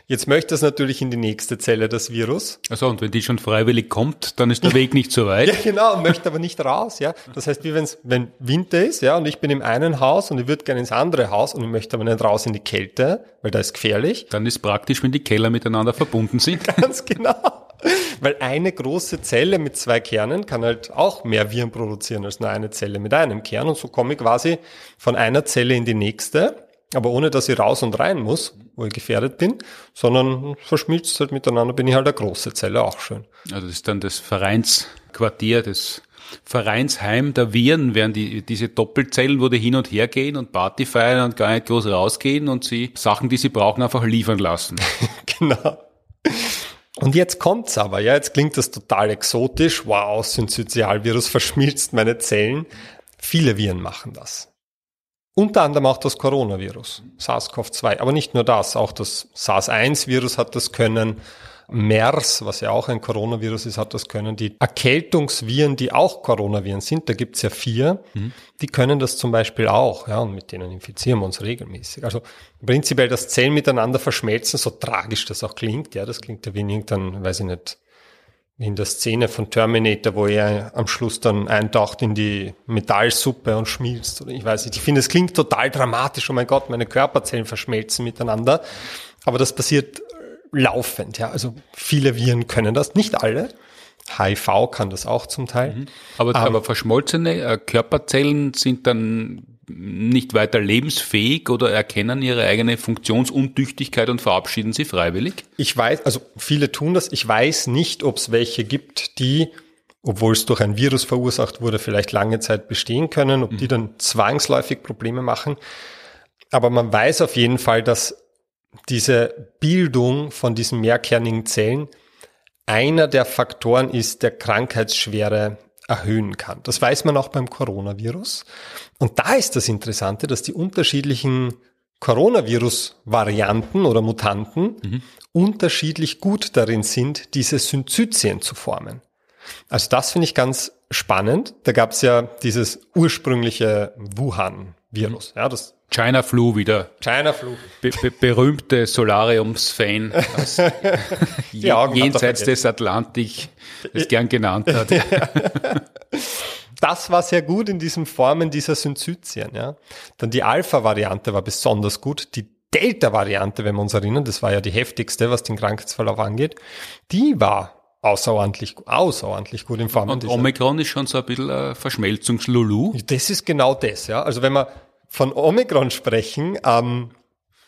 Jetzt möchte es natürlich in die nächste Zelle, das Virus. Also und wenn die schon freiwillig kommt, dann ist der Weg nicht so weit. Ja, genau, möchte aber nicht raus, ja. Das heißt, wie wenn's, wenn Winter ist, ja, und ich bin im einen Haus und ich würde gerne ins andere Haus und ich möchte aber nicht raus in die Kälte, weil da ist gefährlich. Dann ist praktisch, wenn die Keller miteinander verbunden sind. Ganz genau. Weil eine große Zelle mit zwei Kernen kann halt auch mehr Viren produzieren als nur eine Zelle mit einem Kern. Und so komme ich quasi von einer Zelle in die nächste, aber ohne dass ich raus und rein muss, wo ich gefährdet bin, sondern verschmilzt halt miteinander, bin ich halt eine große Zelle, auch schön. Also das ist dann das Vereinsquartier, das Vereinsheim der Viren, während die, diese Doppelzellen, wo die hin und her gehen und Party feiern und gar nicht groß rausgehen und sie Sachen, die sie brauchen, einfach liefern lassen. genau. Und jetzt kommt's aber, ja, jetzt klingt das total exotisch. Wow, Syncytialvirus verschmilzt meine Zellen. Viele Viren machen das. Unter anderem auch das Coronavirus, SARS-CoV-2. Aber nicht nur das, auch das SARS-1-Virus hat das können. MERS, was ja auch ein Coronavirus ist, hat das können. Die Erkältungsviren, die auch Coronaviren sind, da gibt's ja vier, mhm. die können das zum Beispiel auch, ja, und mit denen infizieren wir uns regelmäßig. Also prinzipiell das Zellen miteinander verschmelzen, so tragisch das auch klingt, ja, das klingt ja wie in irgendein, weiß ich nicht, in der Szene von Terminator, wo er am Schluss dann eintaucht in die Metallsuppe und schmilzt. Oder ich weiß nicht. Ich finde, es klingt total dramatisch. Oh mein Gott, meine Körperzellen verschmelzen miteinander. Aber das passiert laufend. Ja, also viele Viren können das, nicht alle. HIV kann das auch zum Teil. Mhm. Aber, aber, aber verschmolzene äh, Körperzellen sind dann nicht weiter lebensfähig oder erkennen ihre eigene Funktionsuntüchtigkeit und verabschieden sie freiwillig? Ich weiß, also viele tun das. Ich weiß nicht, ob es welche gibt, die, obwohl es durch ein Virus verursacht wurde, vielleicht lange Zeit bestehen können, ob mhm. die dann zwangsläufig Probleme machen. Aber man weiß auf jeden Fall, dass diese Bildung von diesen mehrkernigen Zellen einer der Faktoren ist, der Krankheitsschwere erhöhen kann. Das weiß man auch beim Coronavirus. Und da ist das Interessante, dass die unterschiedlichen Coronavirus-Varianten oder Mutanten mhm. unterschiedlich gut darin sind, diese Synzytien zu formen. Also das finde ich ganz spannend. Da gab es ja dieses ursprüngliche Wuhan-Virus. Ja, das China Flu wieder. China Flu. Be be berühmte Solariums-Fan jenseits des Atlantik es gern genannt hat. Das war sehr gut in diesen Formen dieser Synzytien. Ja. Dann die Alpha-Variante war besonders gut. Die Delta-Variante, wenn wir uns erinnern, das war ja die heftigste, was den Krankheitsverlauf angeht, die war außerordentlich, außerordentlich gut in Formen. Und Omikron ist schon so ein bisschen ein Verschmelzungslulu. Das ist genau das, ja. Also wenn man von Omikron sprechen, ähm,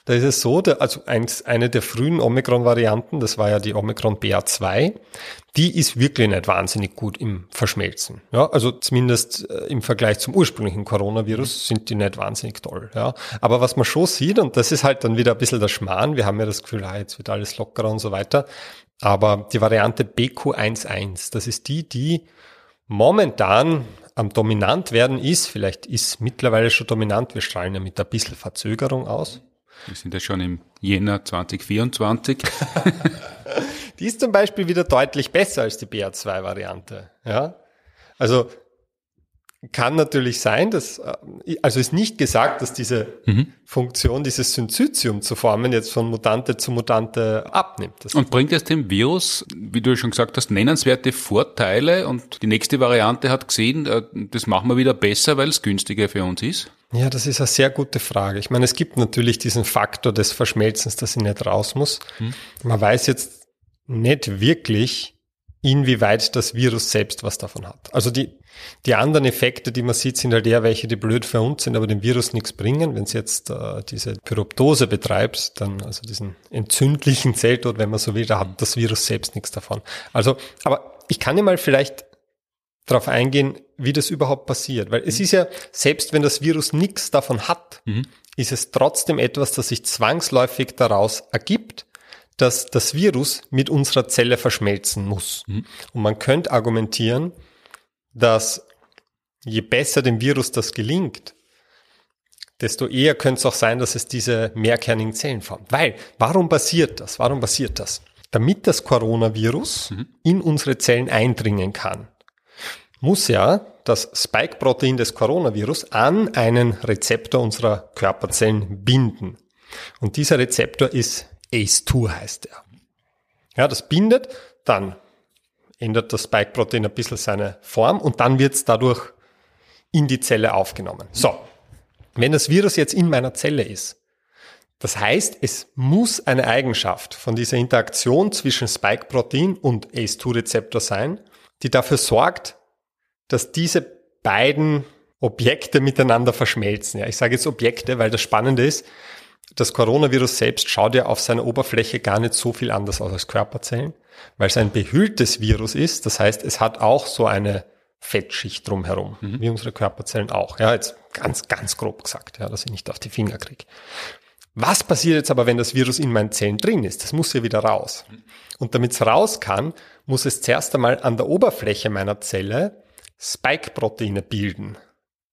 da ist es so, also eins, eine der frühen Omikron-Varianten, das war ja die Omikron BA2, die ist wirklich nicht wahnsinnig gut im Verschmelzen. Ja, also zumindest äh, im Vergleich zum ursprünglichen Coronavirus sind die nicht wahnsinnig toll. Ja, aber was man schon sieht, und das ist halt dann wieder ein bisschen der Schmarrn, wir haben ja das Gefühl, ah, jetzt wird alles lockerer und so weiter, aber die Variante BQ11, das ist die, die momentan am dominant werden ist, vielleicht ist mittlerweile schon dominant, wir strahlen ja mit ein bisschen Verzögerung aus. Wir sind ja schon im Jänner 2024. die ist zum Beispiel wieder deutlich besser als die BA2-Variante. Ja? Also kann natürlich sein, dass, äh, also ist nicht gesagt, dass diese mhm. Funktion, dieses Syncytium zu formen, jetzt von Mutante zu Mutante abnimmt. Das und bringt es dem Virus, wie du schon gesagt hast, nennenswerte Vorteile und die nächste Variante hat gesehen, äh, das machen wir wieder besser, weil es günstiger für uns ist? Ja, das ist eine sehr gute Frage. Ich meine, es gibt natürlich diesen Faktor des Verschmelzens, dass sie nicht raus muss. Mhm. Man weiß jetzt nicht wirklich, inwieweit das Virus selbst was davon hat. Also die, die anderen Effekte, die man sieht, sind halt eher welche, die blöd für uns sind, aber dem Virus nichts bringen. Wenn es jetzt äh, diese Pyroptose betreibt, dann also diesen entzündlichen Zelltod, wenn man so will, da hat das Virus selbst nichts davon. Also, aber ich kann ja mal vielleicht darauf eingehen, wie das überhaupt passiert. Weil es ist ja, selbst wenn das Virus nichts davon hat, mhm. ist es trotzdem etwas, das sich zwangsläufig daraus ergibt dass das Virus mit unserer Zelle verschmelzen muss. Mhm. Und man könnte argumentieren, dass je besser dem Virus das gelingt, desto eher könnte es auch sein, dass es diese mehrkernigen Zellen formt. Weil, warum passiert das? Warum passiert das? Damit das Coronavirus mhm. in unsere Zellen eindringen kann, muss ja das Spike-Protein des Coronavirus an einen Rezeptor unserer Körperzellen binden. Und dieser Rezeptor ist ACE2 heißt er. Ja, das bindet, dann ändert das Spike-Protein ein bisschen seine Form und dann wird es dadurch in die Zelle aufgenommen. So, wenn das Virus jetzt in meiner Zelle ist, das heißt, es muss eine Eigenschaft von dieser Interaktion zwischen Spike-Protein und ACE2-Rezeptor sein, die dafür sorgt, dass diese beiden Objekte miteinander verschmelzen. Ja, ich sage jetzt Objekte, weil das Spannende ist, das Coronavirus selbst schaut ja auf seiner Oberfläche gar nicht so viel anders aus als Körperzellen, weil es ein behülltes Virus ist. Das heißt, es hat auch so eine Fettschicht drumherum, mhm. wie unsere Körperzellen auch. Ja, jetzt ganz, ganz grob gesagt, ja, dass ich nicht auf die Finger kriege. Was passiert jetzt aber, wenn das Virus in meinen Zellen drin ist? Das muss ja wieder raus. Und damit es raus kann, muss es zuerst einmal an der Oberfläche meiner Zelle Spike-Proteine bilden.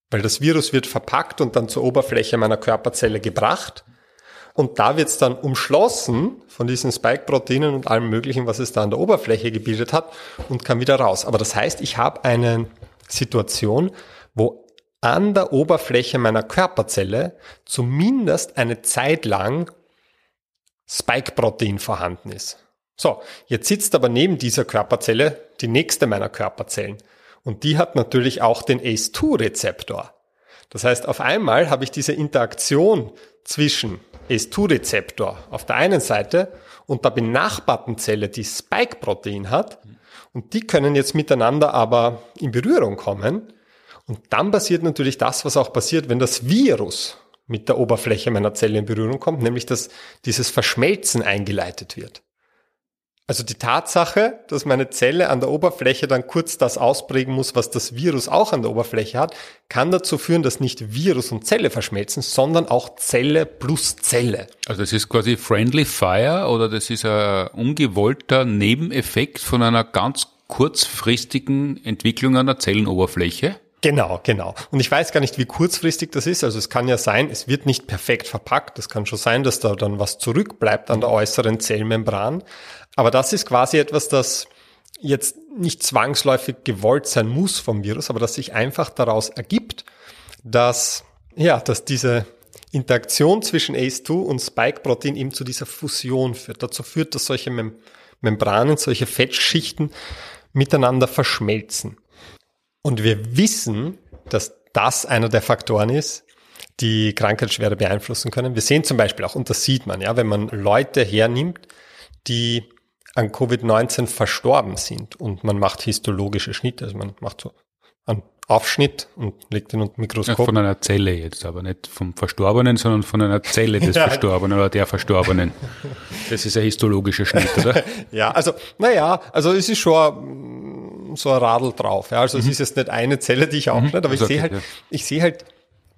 Weil das Virus wird verpackt und dann zur Oberfläche meiner Körperzelle gebracht. Und da wird es dann umschlossen von diesen Spike-Proteinen und allem Möglichen, was es da an der Oberfläche gebildet hat und kann wieder raus. Aber das heißt, ich habe eine Situation, wo an der Oberfläche meiner Körperzelle zumindest eine Zeit lang Spike-Protein vorhanden ist. So, jetzt sitzt aber neben dieser Körperzelle die nächste meiner Körperzellen. Und die hat natürlich auch den ACE2-Rezeptor. Das heißt, auf einmal habe ich diese Interaktion zwischen ACE2-Rezeptor auf der einen Seite und der benachbarten Zelle, die Spike-Protein hat. Und die können jetzt miteinander aber in Berührung kommen. Und dann passiert natürlich das, was auch passiert, wenn das Virus mit der Oberfläche meiner Zelle in Berührung kommt, nämlich dass dieses Verschmelzen eingeleitet wird. Also die Tatsache, dass meine Zelle an der Oberfläche dann kurz das ausprägen muss, was das Virus auch an der Oberfläche hat, kann dazu führen, dass nicht Virus und Zelle verschmelzen, sondern auch Zelle plus Zelle. Also das ist quasi Friendly Fire oder das ist ein ungewollter Nebeneffekt von einer ganz kurzfristigen Entwicklung an der Zellenoberfläche? Genau, genau. Und ich weiß gar nicht, wie kurzfristig das ist. Also es kann ja sein, es wird nicht perfekt verpackt. Es kann schon sein, dass da dann was zurückbleibt an der äußeren Zellmembran. Aber das ist quasi etwas, das jetzt nicht zwangsläufig gewollt sein muss vom Virus, aber das sich einfach daraus ergibt, dass, ja, dass diese Interaktion zwischen ACE2 und Spike-Protein eben zu dieser Fusion führt. Dazu führt, dass solche Mem Membranen, solche Fettschichten miteinander verschmelzen. Und wir wissen, dass das einer der Faktoren ist, die Krankheitsschwere beeinflussen können. Wir sehen zum Beispiel auch, und das sieht man, ja, wenn man Leute hernimmt, die an Covid-19 verstorben sind und man macht histologische Schnitte, also man macht so einen Aufschnitt und legt den unter Mikroskop. Ja, von einer Zelle jetzt, aber nicht vom Verstorbenen, sondern von einer Zelle des ja. Verstorbenen oder der Verstorbenen. Das ist ein histologischer Schnitt, oder? ja, also, naja, also es ist schon so ein Radl drauf. Ja. Also mhm. es ist jetzt nicht eine Zelle, die ich aufschneide, mhm. aber ich sehe halt, ja. ich sehe halt,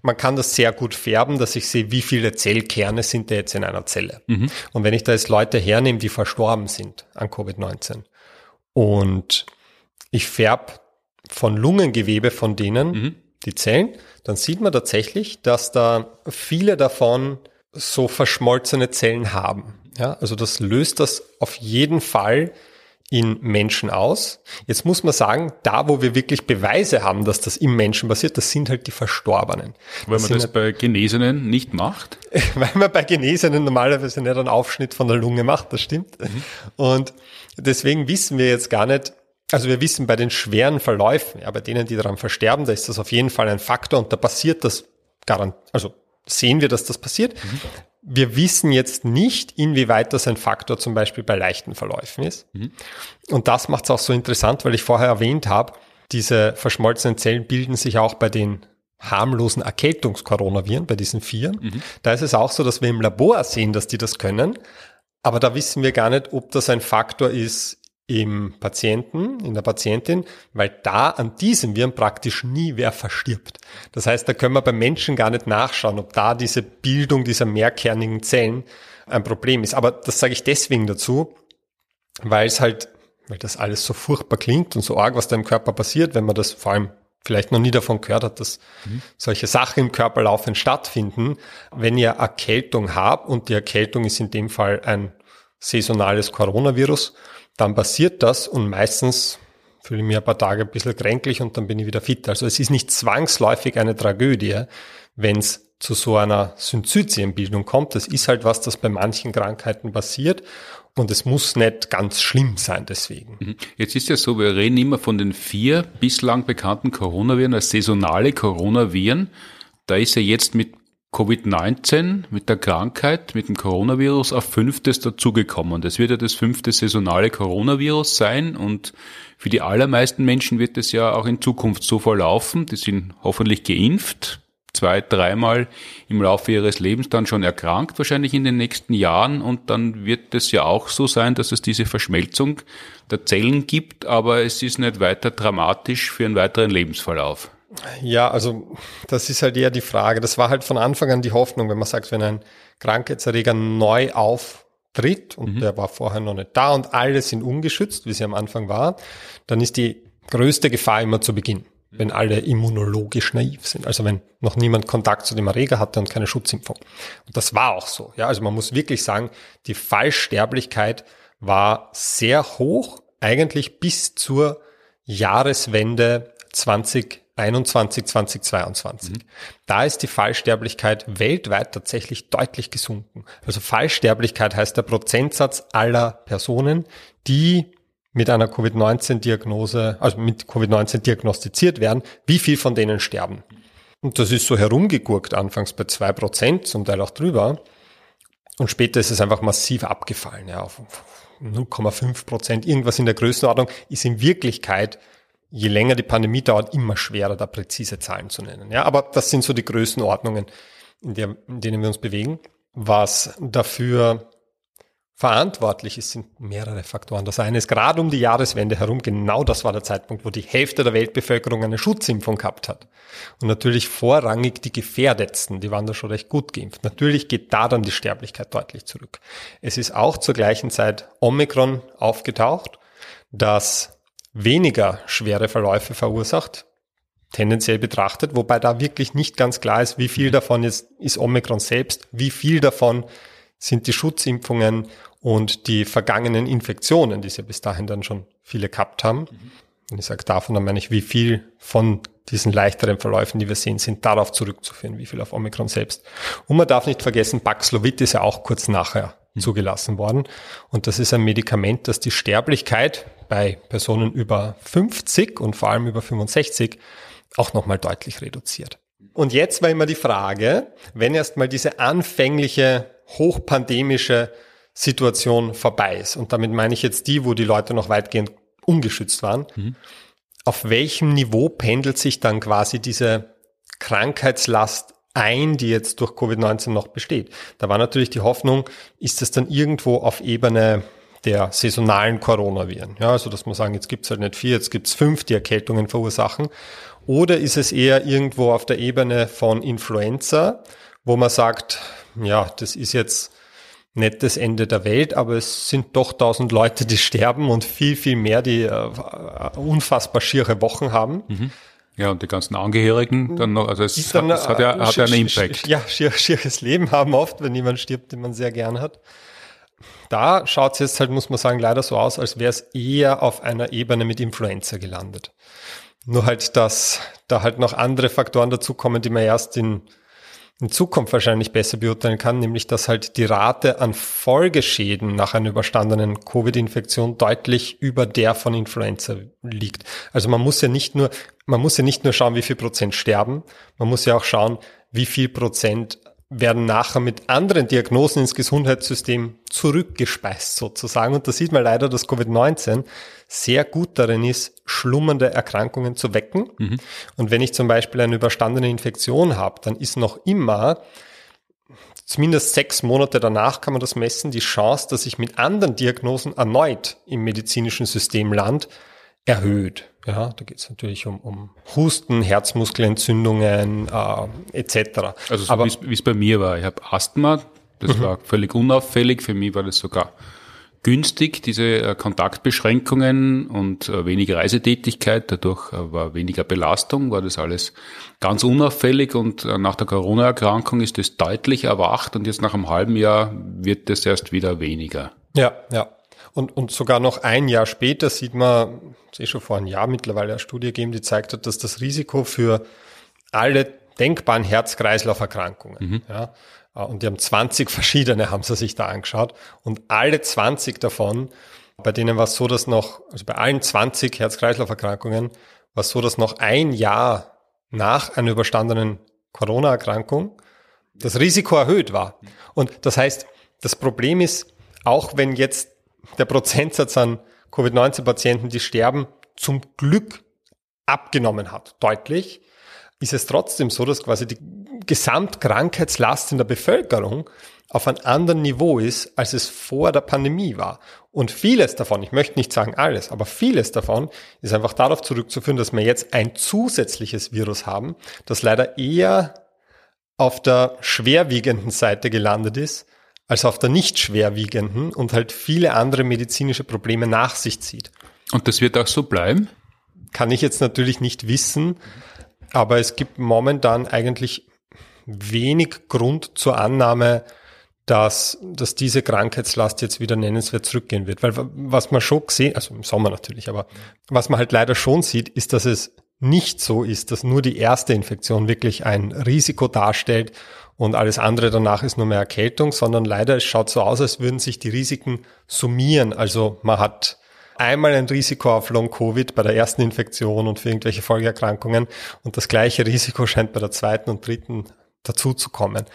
man kann das sehr gut färben, dass ich sehe, wie viele Zellkerne sind da jetzt in einer Zelle. Mhm. Und wenn ich da jetzt Leute hernehme, die verstorben sind an Covid-19 und ich färbe von Lungengewebe von denen mhm. die Zellen, dann sieht man tatsächlich, dass da viele davon so verschmolzene Zellen haben. Ja, also das löst das auf jeden Fall in Menschen aus. Jetzt muss man sagen, da wo wir wirklich Beweise haben, dass das im Menschen passiert, das sind halt die Verstorbenen. Weil man das halt, bei Genesenen nicht macht? Weil man bei Genesenen normalerweise nicht einen Aufschnitt von der Lunge macht, das stimmt. Mhm. Und deswegen wissen wir jetzt gar nicht, also wir wissen bei den schweren Verläufen, ja, bei denen, die daran versterben, da ist das auf jeden Fall ein Faktor und da passiert das garant, also sehen wir, dass das passiert. Mhm. Wir wissen jetzt nicht, inwieweit das ein Faktor zum Beispiel bei leichten Verläufen ist. Mhm. Und das macht es auch so interessant, weil ich vorher erwähnt habe, diese verschmolzenen Zellen bilden sich auch bei den harmlosen Erkältungskoronaviren, bei diesen vier. Mhm. Da ist es auch so, dass wir im Labor sehen, dass die das können. Aber da wissen wir gar nicht, ob das ein Faktor ist im Patienten, in der Patientin, weil da an diesem Viren praktisch nie wer verstirbt. Das heißt, da können wir beim Menschen gar nicht nachschauen, ob da diese Bildung dieser mehrkernigen Zellen ein Problem ist. Aber das sage ich deswegen dazu, weil es halt, weil das alles so furchtbar klingt und so arg, was da im Körper passiert, wenn man das vor allem vielleicht noch nie davon gehört hat, dass mhm. solche Sachen im Körper laufend stattfinden. Wenn ihr Erkältung habt und die Erkältung ist in dem Fall ein saisonales Coronavirus, dann passiert das und meistens fühle ich mich ein paar Tage ein bisschen kränklich und dann bin ich wieder fit. Also es ist nicht zwangsläufig eine Tragödie, wenn es zu so einer Synzytienbildung kommt. Das ist halt was, das bei manchen Krankheiten passiert und es muss nicht ganz schlimm sein deswegen. Mhm. Jetzt ist ja so, wir reden immer von den vier bislang bekannten Coronaviren als saisonale Coronaviren. Da ist ja jetzt mit Covid-19, mit der Krankheit, mit dem Coronavirus auf fünftes dazugekommen. Das wird ja das fünfte saisonale Coronavirus sein und für die allermeisten Menschen wird es ja auch in Zukunft so verlaufen. Die sind hoffentlich geimpft, zwei, dreimal im Laufe ihres Lebens dann schon erkrankt, wahrscheinlich in den nächsten Jahren. Und dann wird es ja auch so sein, dass es diese Verschmelzung der Zellen gibt, aber es ist nicht weiter dramatisch für einen weiteren Lebensverlauf. Ja, also das ist halt eher die Frage. Das war halt von Anfang an die Hoffnung, wenn man sagt, wenn ein Krankheitserreger neu auftritt und mhm. der war vorher noch nicht da und alle sind ungeschützt, wie sie am Anfang war, dann ist die größte Gefahr immer zu Beginn, wenn alle immunologisch naiv sind. Also wenn noch niemand Kontakt zu dem Erreger hatte und keine Schutzimpfung. Und das war auch so. Ja, also man muss wirklich sagen, die Fallsterblichkeit war sehr hoch, eigentlich bis zur Jahreswende 20 21, 2022. Mhm. Da ist die Fallsterblichkeit weltweit tatsächlich deutlich gesunken. Also Fallsterblichkeit heißt der Prozentsatz aller Personen, die mit einer Covid-19-Diagnose, also mit Covid-19 diagnostiziert werden, wie viel von denen sterben. Und das ist so herumgegurkt, anfangs bei zwei Prozent, zum Teil auch drüber. Und später ist es einfach massiv abgefallen, ja, auf 0,5 Prozent. Irgendwas in der Größenordnung ist in Wirklichkeit je länger die Pandemie dauert, immer schwerer, da präzise Zahlen zu nennen. Ja, aber das sind so die Größenordnungen, in, der, in denen wir uns bewegen. Was dafür verantwortlich ist, sind mehrere Faktoren. Das eine ist gerade um die Jahreswende herum, genau das war der Zeitpunkt, wo die Hälfte der Weltbevölkerung eine Schutzimpfung gehabt hat. Und natürlich vorrangig die Gefährdetsten, die waren da schon recht gut geimpft. Natürlich geht da dann die Sterblichkeit deutlich zurück. Es ist auch zur gleichen Zeit Omikron aufgetaucht, das weniger schwere Verläufe verursacht, tendenziell betrachtet, wobei da wirklich nicht ganz klar ist, wie viel davon ist, ist Omikron selbst, wie viel davon sind die Schutzimpfungen und die vergangenen Infektionen, die sie bis dahin dann schon viele gehabt haben. Und ich sage davon, dann meine ich, wie viel von diesen leichteren Verläufen, die wir sehen, sind darauf zurückzuführen, wie viel auf Omikron selbst. Und man darf nicht vergessen, Paxlovid ist ja auch kurz nachher zugelassen worden. Und das ist ein Medikament, das die Sterblichkeit bei Personen über 50 und vor allem über 65 auch nochmal deutlich reduziert. Und jetzt war immer die Frage, wenn erstmal diese anfängliche hochpandemische Situation vorbei ist, und damit meine ich jetzt die, wo die Leute noch weitgehend ungeschützt waren, mhm. auf welchem Niveau pendelt sich dann quasi diese Krankheitslast ein, die jetzt durch Covid-19 noch besteht. Da war natürlich die Hoffnung, ist es dann irgendwo auf Ebene der saisonalen Coronaviren. Ja, also dass man sagen, jetzt gibt's halt nicht vier, jetzt gibt's fünf, die Erkältungen verursachen. Oder ist es eher irgendwo auf der Ebene von Influenza, wo man sagt, ja, das ist jetzt nicht das Ende der Welt, aber es sind doch tausend Leute, die sterben und viel, viel mehr, die äh, unfassbar schiere Wochen haben. Mhm. Ja, und die ganzen Angehörigen dann noch, also es, hat, es hat, ja, hat ja einen Impact. Ja, schier, schieres Leben haben oft, wenn jemand stirbt, den man sehr gern hat. Da schaut es jetzt halt, muss man sagen, leider so aus, als wäre es eher auf einer Ebene mit Influenza gelandet. Nur halt, dass da halt noch andere Faktoren dazukommen, die man erst in in Zukunft wahrscheinlich besser beurteilen kann, nämlich dass halt die Rate an Folgeschäden nach einer überstandenen Covid-Infektion deutlich über der von Influenza liegt. Also man muss ja nicht nur, man muss ja nicht nur schauen, wie viel Prozent sterben, man muss ja auch schauen, wie viel Prozent werden nachher mit anderen Diagnosen ins Gesundheitssystem zurückgespeist sozusagen. Und da sieht man leider, dass Covid-19 sehr gut darin ist, schlummernde Erkrankungen zu wecken. Mhm. Und wenn ich zum Beispiel eine überstandene Infektion habe, dann ist noch immer zumindest sechs Monate danach kann man das messen, die Chance, dass ich mit anderen Diagnosen erneut im medizinischen System land, erhöht. Ja, da geht es natürlich um, um Husten, Herzmuskelentzündungen äh, etc. Also so wie es bei mir war. Ich habe Asthma, das mhm. war völlig unauffällig. Für mich war das sogar günstig, diese äh, Kontaktbeschränkungen und äh, weniger Reisetätigkeit. Dadurch äh, war weniger Belastung, war das alles ganz unauffällig. Und nach der Corona-Erkrankung ist das deutlich erwacht und jetzt nach einem halben Jahr wird das erst wieder weniger. Ja, ja. Und, und sogar noch ein Jahr später sieht man, es ist schon vor einem Jahr mittlerweile eine Studie gegeben, die zeigt hat, dass das Risiko für alle denkbaren Herz-Kreislauf-Erkrankungen. Mhm. Ja. Äh, und die haben 20 verschiedene, haben sie sich da angeschaut. Und alle 20 davon, bei denen war es so, dass noch, also bei allen 20 Herz-Kreislauf-Erkrankungen war es so, dass noch ein Jahr nach einer überstandenen Corona-Erkrankung das Risiko erhöht war. Und das heißt, das Problem ist, auch wenn jetzt der Prozentsatz an Covid-19-Patienten, die sterben, zum Glück abgenommen hat, deutlich, ist es trotzdem so, dass quasi die Gesamtkrankheitslast in der Bevölkerung auf einem anderen Niveau ist, als es vor der Pandemie war. Und vieles davon, ich möchte nicht sagen alles, aber vieles davon ist einfach darauf zurückzuführen, dass wir jetzt ein zusätzliches Virus haben, das leider eher auf der schwerwiegenden Seite gelandet ist, als auf der nicht schwerwiegenden und halt viele andere medizinische Probleme nach sich zieht. Und das wird auch so bleiben? Kann ich jetzt natürlich nicht wissen, aber es gibt momentan eigentlich wenig Grund zur Annahme, dass, dass diese Krankheitslast jetzt wieder nennenswert zurückgehen wird. Weil was man schon gesehen, also im Sommer natürlich, aber was man halt leider schon sieht, ist, dass es nicht so ist, dass nur die erste Infektion wirklich ein Risiko darstellt und alles andere danach ist nur mehr Erkältung, sondern leider es schaut so aus, als würden sich die Risiken summieren. Also man hat einmal ein Risiko auf Long-Covid bei der ersten Infektion und für irgendwelche Folgeerkrankungen und das gleiche Risiko scheint bei der zweiten und dritten dazu zu kommen.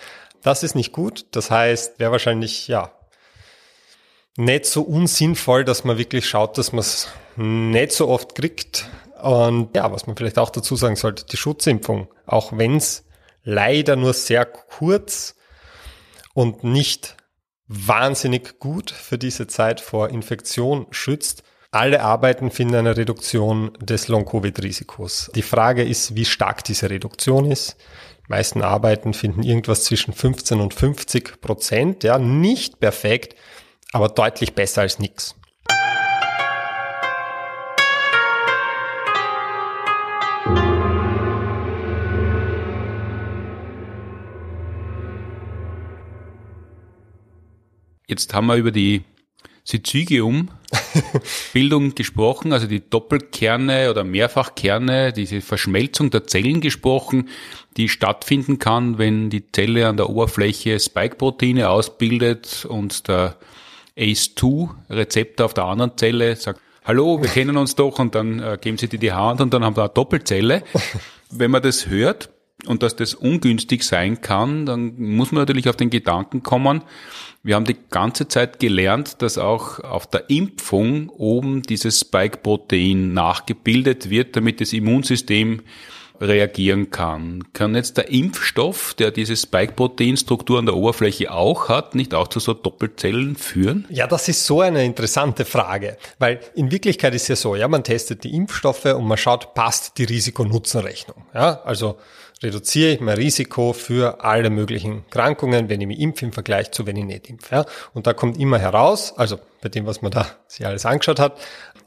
Das ist nicht gut. Das heißt, wäre wahrscheinlich, ja, nicht so unsinnvoll, dass man wirklich schaut, dass man es nicht so oft kriegt. Und ja, was man vielleicht auch dazu sagen sollte, die Schutzimpfung, auch wenn es leider nur sehr kurz und nicht wahnsinnig gut für diese Zeit vor Infektion schützt, alle Arbeiten finden eine Reduktion des Long-Covid-Risikos. Die Frage ist, wie stark diese Reduktion ist. Die meisten Arbeiten finden irgendwas zwischen 15 und 50 Prozent. Ja, nicht perfekt, aber deutlich besser als nichts. Jetzt haben wir über die Syzygium-Bildung gesprochen, also die Doppelkerne oder Mehrfachkerne, diese Verschmelzung der Zellen gesprochen, die stattfinden kann, wenn die Zelle an der Oberfläche Spike-Proteine ausbildet und der ACE2-Rezeptor auf der anderen Zelle sagt, hallo, wir kennen uns doch und dann äh, geben sie dir die Hand und dann haben wir eine Doppelzelle. Wenn man das hört und dass das ungünstig sein kann, dann muss man natürlich auf den Gedanken kommen, wir haben die ganze Zeit gelernt, dass auch auf der Impfung oben dieses Spike-Protein nachgebildet wird, damit das Immunsystem reagieren kann. Kann jetzt der Impfstoff, der diese Spike-Protein-Struktur an der Oberfläche auch hat, nicht auch zu so Doppelzellen führen? Ja, das ist so eine interessante Frage, weil in Wirklichkeit ist ja so, ja, man testet die Impfstoffe und man schaut, passt die Risiko-Nutzen-Rechnung. Ja, also reduziere ich mein Risiko für alle möglichen Krankungen, wenn ich mich impfe im Vergleich zu, wenn ich nicht impfe. Ja? Und da kommt immer heraus, also bei dem, was man da sich alles angeschaut hat,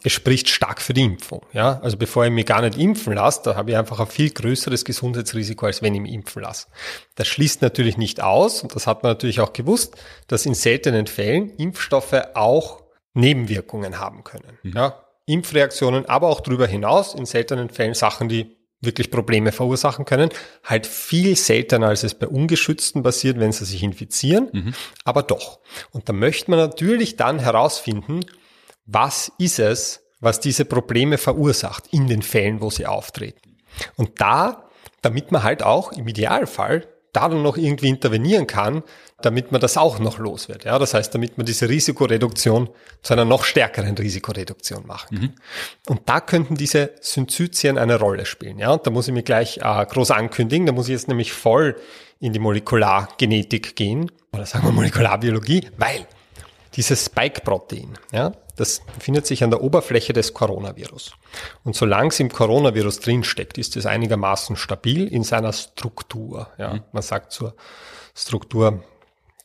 es spricht stark für die Impfung. Ja? Also bevor ich mich gar nicht impfen lasse, da habe ich einfach ein viel größeres Gesundheitsrisiko, als wenn ich mich impfen lasse. Das schließt natürlich nicht aus, und das hat man natürlich auch gewusst, dass in seltenen Fällen Impfstoffe auch Nebenwirkungen haben können. Mhm. Ja? Impfreaktionen, aber auch darüber hinaus in seltenen Fällen Sachen, die wirklich Probleme verursachen können. Halt viel seltener, als es bei Ungeschützten passiert, wenn sie sich infizieren, mhm. aber doch. Und da möchte man natürlich dann herausfinden, was ist es, was diese Probleme verursacht in den Fällen, wo sie auftreten. Und da, damit man halt auch im Idealfall da dann noch irgendwie intervenieren kann, damit man das auch noch los wird. Ja, das heißt, damit man diese Risikoreduktion zu einer noch stärkeren Risikoreduktion machen kann. Mhm. Und da könnten diese Synzytien eine Rolle spielen. Ja, und da muss ich mir gleich äh, groß ankündigen. Da muss ich jetzt nämlich voll in die Molekulargenetik gehen oder sagen wir Molekularbiologie, weil dieses Spike-Protein, ja, das befindet sich an der Oberfläche des Coronavirus. Und solange es im Coronavirus drinsteckt, ist es einigermaßen stabil in seiner Struktur. Ja. Mhm. Man sagt zur Struktur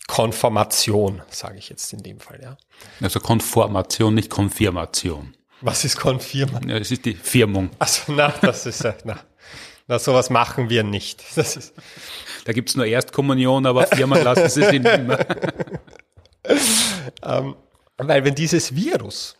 Konformation, sage ich jetzt in dem Fall. Ja. Also Konformation, nicht Konfirmation. Was ist Konfirmation? Ja, das ist die Firmung. Also na, das ist na, na sowas machen wir nicht. Das ist da gibt's nur Erstkommunion, aber Firmen lassen sie sich immer. ähm, weil wenn dieses Virus,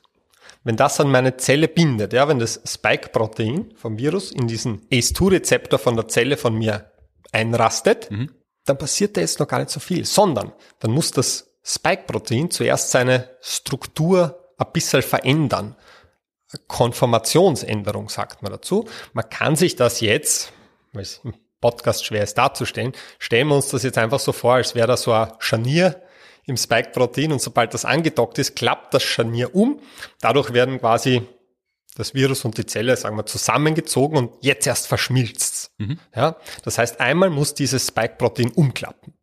wenn das an meine Zelle bindet, ja, wenn das Spike-Protein vom Virus in diesen ACE2-Rezeptor von der Zelle von mir einrastet, mhm. dann passiert da jetzt noch gar nicht so viel, sondern dann muss das Spike-Protein zuerst seine Struktur ein bisschen verändern. Konformationsänderung sagt man dazu. Man kann sich das jetzt, weil es im Podcast schwer ist darzustellen, stellen wir uns das jetzt einfach so vor, als wäre da so ein Scharnier im Spike-Protein und sobald das angedockt ist, klappt das Scharnier um. Dadurch werden quasi das Virus und die Zelle, sagen wir, zusammengezogen und jetzt erst verschmilzt. Mhm. Ja, das heißt, einmal muss dieses Spike-Protein umklappen.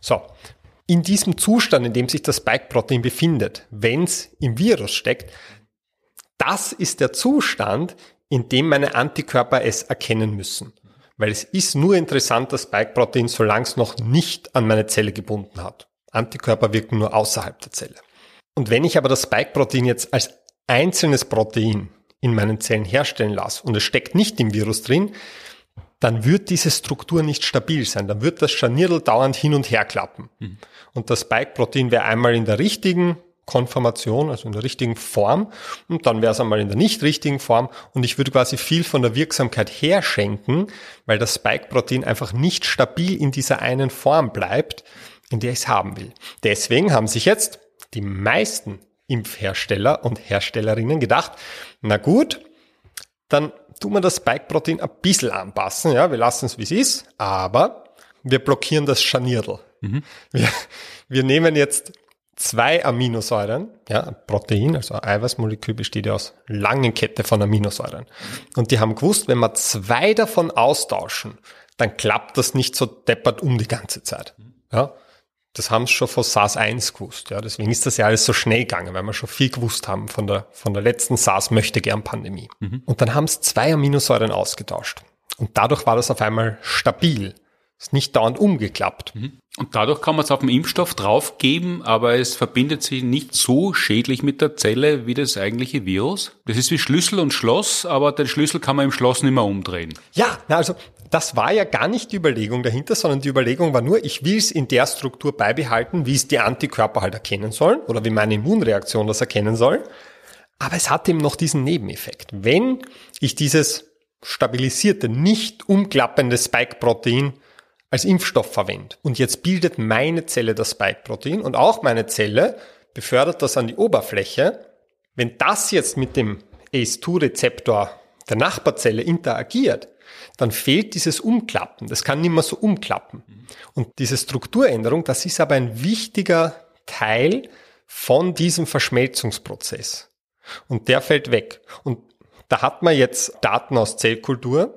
So, in diesem Zustand, in dem sich das Spike-Protein befindet, wenn es im Virus steckt, das ist der Zustand, in dem meine Antikörper es erkennen müssen. Weil es ist nur interessant, das Spike-Protein, solange es noch nicht an meine Zelle gebunden hat. Antikörper wirken nur außerhalb der Zelle. Und wenn ich aber das Spike-Protein jetzt als einzelnes Protein in meinen Zellen herstellen lasse und es steckt nicht im Virus drin, dann wird diese Struktur nicht stabil sein. Dann wird das Scharnierl dauernd hin und her klappen. Mhm. Und das Spike-Protein wäre einmal in der richtigen Konformation, also in der richtigen Form, und dann wäre es einmal in der nicht richtigen Form. Und ich würde quasi viel von der Wirksamkeit herschenken, weil das Spike-Protein einfach nicht stabil in dieser einen Form bleibt, in der ich es haben will. Deswegen haben sich jetzt die meisten Impfhersteller und Herstellerinnen gedacht, na gut, dann tun wir das Spike-Protein ein bisschen anpassen. Ja, wir lassen es, wie es ist, aber wir blockieren das Scharnierl. Mhm. Wir, wir nehmen jetzt zwei Aminosäuren, ja, ein Protein, also ein Eiweißmolekül besteht ja aus langen Kette von Aminosäuren. Und die haben gewusst, wenn wir zwei davon austauschen, dann klappt das nicht so deppert um die ganze Zeit. Ja, das haben sie schon von SARS-1 gewusst. Ja, deswegen ist das ja alles so schnell gegangen, weil wir schon viel gewusst haben von der, von der letzten SARS-Möchtegern-Pandemie. Mhm. Und dann haben sie zwei Aminosäuren ausgetauscht. Und dadurch war das auf einmal stabil. Ist nicht dauernd umgeklappt. Mhm. Und dadurch kann man es auf den Impfstoff draufgeben, aber es verbindet sich nicht so schädlich mit der Zelle wie das eigentliche Virus. Das ist wie Schlüssel und Schloss, aber den Schlüssel kann man im Schloss nicht mehr umdrehen. Ja, also das war ja gar nicht die Überlegung dahinter, sondern die Überlegung war nur, ich will es in der Struktur beibehalten, wie es die Antikörper halt erkennen sollen oder wie meine Immunreaktion das erkennen soll. Aber es hat eben noch diesen Nebeneffekt. Wenn ich dieses stabilisierte, nicht umklappende Spike-Protein als Impfstoff verwende und jetzt bildet meine Zelle das Spike-Protein und auch meine Zelle befördert das an die Oberfläche, wenn das jetzt mit dem ACE2-Rezeptor der Nachbarzelle interagiert, dann fehlt dieses Umklappen. Das kann nicht mehr so umklappen. Und diese Strukturänderung, das ist aber ein wichtiger Teil von diesem Verschmelzungsprozess. Und der fällt weg. Und da hat man jetzt Daten aus Zellkultur,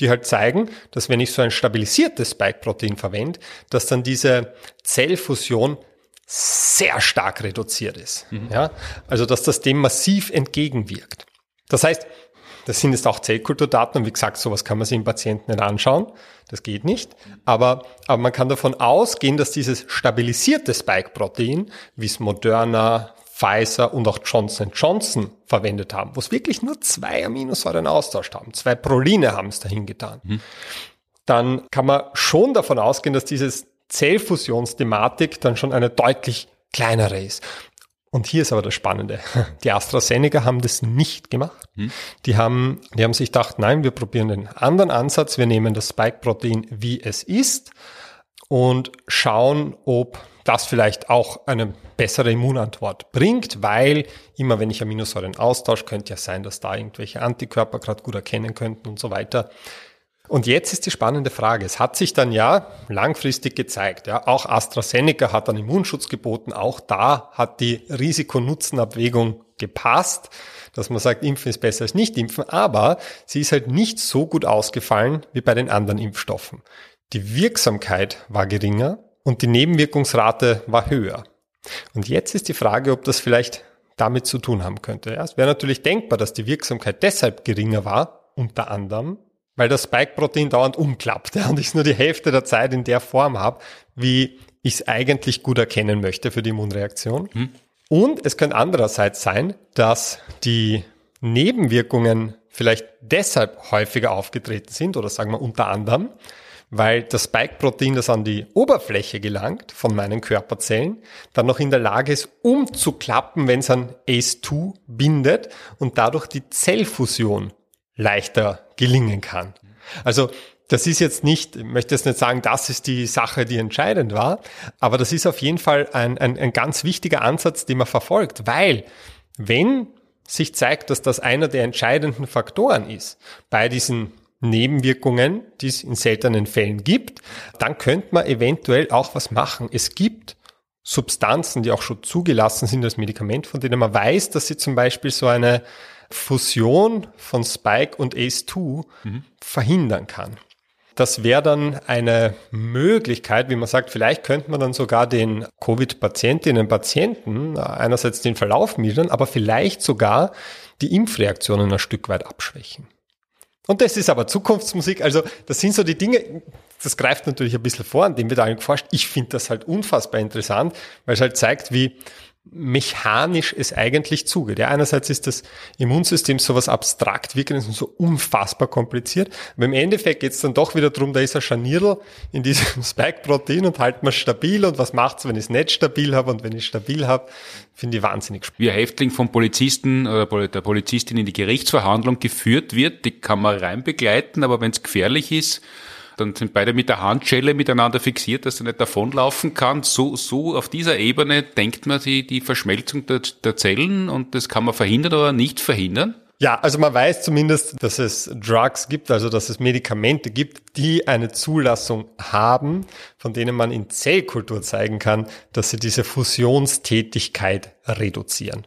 die halt zeigen, dass wenn ich so ein stabilisiertes Spike-Protein verwende, dass dann diese Zellfusion sehr stark reduziert ist. Mhm. Ja? Also, dass das dem massiv entgegenwirkt. Das heißt, das sind jetzt auch Zellkulturdaten und wie gesagt, sowas kann man sich im Patienten nicht anschauen. Das geht nicht. Aber, aber man kann davon ausgehen, dass dieses stabilisierte Spike-Protein, wie es Moderna, Pfizer und auch Johnson Johnson verwendet haben, wo es wirklich nur zwei Aminosäuren austauscht haben, zwei Proline haben es dahin getan, mhm. dann kann man schon davon ausgehen, dass dieses Zellfusionsthematik dann schon eine deutlich kleinere ist. Und hier ist aber das Spannende. Die AstraZeneca haben das nicht gemacht. Hm. Die haben, die haben sich gedacht, nein, wir probieren den anderen Ansatz. Wir nehmen das Spike-Protein, wie es ist und schauen, ob das vielleicht auch eine bessere Immunantwort bringt, weil immer wenn ich Aminosäuren austausche, könnte ja sein, dass da irgendwelche Antikörper gerade gut erkennen könnten und so weiter. Und jetzt ist die spannende Frage. Es hat sich dann ja langfristig gezeigt, ja, auch AstraZeneca hat einen Immunschutz geboten, auch da hat die Risiko-Nutzen-Abwägung gepasst, dass man sagt, impfen ist besser als nicht impfen, aber sie ist halt nicht so gut ausgefallen wie bei den anderen Impfstoffen. Die Wirksamkeit war geringer und die Nebenwirkungsrate war höher. Und jetzt ist die Frage, ob das vielleicht damit zu tun haben könnte. Ja, es wäre natürlich denkbar, dass die Wirksamkeit deshalb geringer war, unter anderem, weil das Spike-Protein dauernd umklappt ja, und ich es nur die Hälfte der Zeit in der Form habe, wie ich es eigentlich gut erkennen möchte für die Immunreaktion. Hm. Und es könnte andererseits sein, dass die Nebenwirkungen vielleicht deshalb häufiger aufgetreten sind oder sagen wir unter anderem, weil das Spike-Protein, das an die Oberfläche gelangt von meinen Körperzellen, dann noch in der Lage ist, umzuklappen, wenn es an ACE2 bindet und dadurch die Zellfusion leichter gelingen kann. Also das ist jetzt nicht, ich möchte jetzt nicht sagen, das ist die Sache, die entscheidend war, aber das ist auf jeden Fall ein, ein, ein ganz wichtiger Ansatz, den man verfolgt, weil wenn sich zeigt, dass das einer der entscheidenden Faktoren ist bei diesen Nebenwirkungen, die es in seltenen Fällen gibt, dann könnte man eventuell auch was machen. Es gibt Substanzen, die auch schon zugelassen sind als Medikament, von denen man weiß, dass sie zum Beispiel so eine Fusion von Spike und ACE2 mhm. verhindern kann. Das wäre dann eine Möglichkeit, wie man sagt, vielleicht könnte man dann sogar den Covid-Patientinnen und Patienten einerseits den Verlauf mildern, aber vielleicht sogar die Impfreaktionen ein Stück weit abschwächen. Und das ist aber Zukunftsmusik. Also das sind so die Dinge, das greift natürlich ein bisschen vor, an dem wird allen geforscht. Ich finde das halt unfassbar interessant, weil es halt zeigt, wie mechanisch es eigentlich zugeht. Ja, einerseits ist das Immunsystem sowas abstrakt wirkendes und so unfassbar kompliziert. Aber im Endeffekt geht es dann doch wieder darum, da ist ein Scharnierl in diesem Spike-Protein und halten wir stabil und was macht's, wenn ich es nicht stabil habe und wenn ich stabil habe, finde ich wahnsinnig spannend. Wie ein Häftling vom Polizisten oder der Polizistin in die Gerichtsverhandlung geführt wird, die kann man rein begleiten, aber wenn es gefährlich ist, dann sind beide mit der Handschelle miteinander fixiert, dass er nicht davonlaufen kann. So, so auf dieser Ebene denkt man die, die Verschmelzung der, der Zellen und das kann man verhindern oder nicht verhindern. Ja, also man weiß zumindest, dass es Drugs gibt, also dass es Medikamente gibt, die eine Zulassung haben, von denen man in Zellkultur zeigen kann, dass sie diese Fusionstätigkeit reduzieren.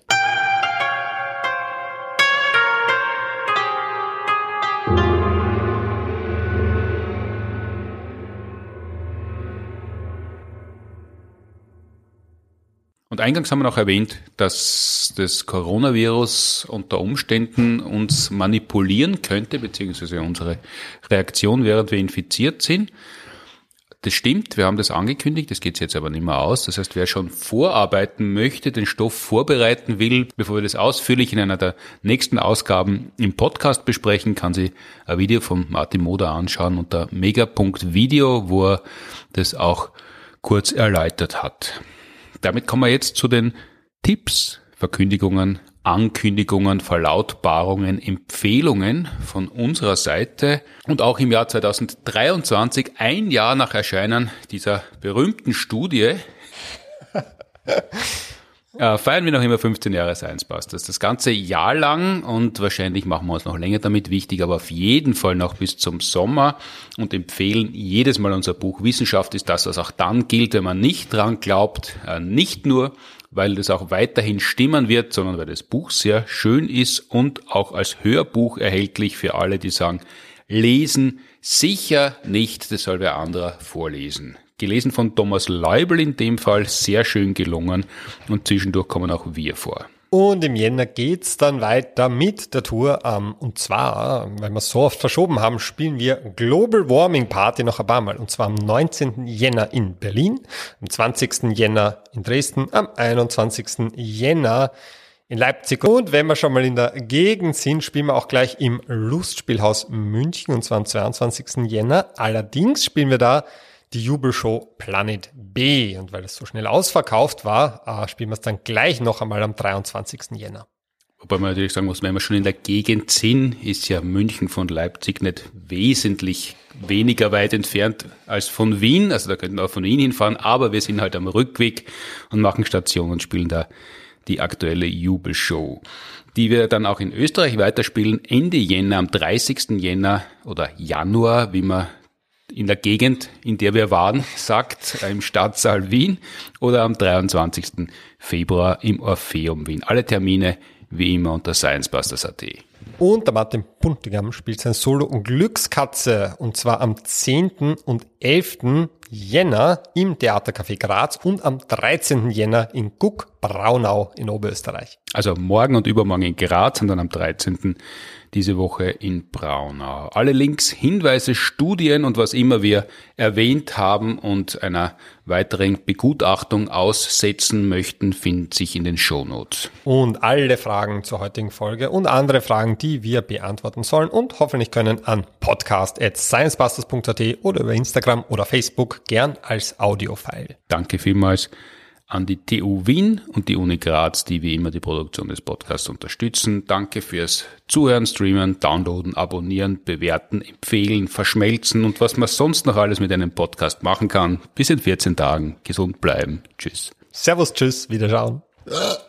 Und eingangs haben wir noch erwähnt, dass das Coronavirus unter Umständen uns manipulieren könnte, beziehungsweise unsere Reaktion, während wir infiziert sind. Das stimmt, wir haben das angekündigt, das geht jetzt aber nicht mehr aus. Das heißt, wer schon vorarbeiten möchte, den Stoff vorbereiten will, bevor wir das ausführlich in einer der nächsten Ausgaben im Podcast besprechen, kann sich ein Video von Martin Moder anschauen unter mega.video, wo er das auch kurz erläutert hat. Damit kommen wir jetzt zu den Tipps, Verkündigungen, Ankündigungen, Verlautbarungen, Empfehlungen von unserer Seite. Und auch im Jahr 2023, ein Jahr nach Erscheinen dieser berühmten Studie, äh, feiern wir noch immer 15 Jahre Science Busters. Das ganze Jahr lang und wahrscheinlich machen wir uns noch länger damit wichtig, aber auf jeden Fall noch bis zum Sommer und empfehlen jedes Mal unser Buch Wissenschaft ist das, was auch dann gilt, wenn man nicht dran glaubt. Äh, nicht nur, weil das auch weiterhin stimmen wird, sondern weil das Buch sehr schön ist und auch als Hörbuch erhältlich für alle, die sagen, lesen sicher nicht, das soll wer anderer vorlesen. Gelesen von Thomas Leubel in dem Fall, sehr schön gelungen und zwischendurch kommen auch wir vor. Und im Jänner geht's dann weiter mit der Tour. Und zwar, weil wir so oft verschoben haben, spielen wir Global Warming Party noch ein paar Mal. Und zwar am 19. Jänner in Berlin, am 20. Jänner in Dresden, am 21. Jänner in Leipzig. Und wenn wir schon mal in der Gegend sind, spielen wir auch gleich im Lustspielhaus München und zwar am 22. Jänner. Allerdings spielen wir da die Jubelshow Planet B. Und weil es so schnell ausverkauft war, äh, spielen wir es dann gleich noch einmal am 23. Jänner. Wobei man natürlich sagen muss, wenn wir schon in der Gegend sind, ist ja München von Leipzig nicht wesentlich weniger weit entfernt als von Wien. Also da könnten wir auch von Wien hinfahren, aber wir sind halt am Rückweg und machen Station und spielen da die aktuelle Jubelshow, die wir dann auch in Österreich weiterspielen, Ende Jänner, am 30. Jänner oder Januar, wie man in der Gegend, in der wir waren, sagt, im Stadtsaal Wien oder am 23. Februar im Orpheum Wien. Alle Termine wie immer unter sciencebusters.at. Und der Martin Puntigam spielt sein Solo Glückskatze und zwar am 10. und 11. Jänner im Theatercafé Graz und am 13. Jänner in Guck, Braunau in Oberösterreich. Also morgen und übermorgen in Graz und dann am 13 diese Woche in Braunau. Alle Links, Hinweise, Studien und was immer wir erwähnt haben und einer weiteren Begutachtung aussetzen möchten, finden sich in den Shownotes. Und alle Fragen zur heutigen Folge und andere Fragen, die wir beantworten sollen und hoffentlich können an podcast.sciencebusters.at oder über Instagram oder Facebook gern als Audiofile. Danke vielmals an die TU Wien und die Uni Graz, die wie immer die Produktion des Podcasts unterstützen. Danke fürs Zuhören, Streamen, Downloaden, Abonnieren, Bewerten, Empfehlen, Verschmelzen und was man sonst noch alles mit einem Podcast machen kann. Bis in 14 Tagen. Gesund bleiben. Tschüss. Servus, tschüss, wiederschauen.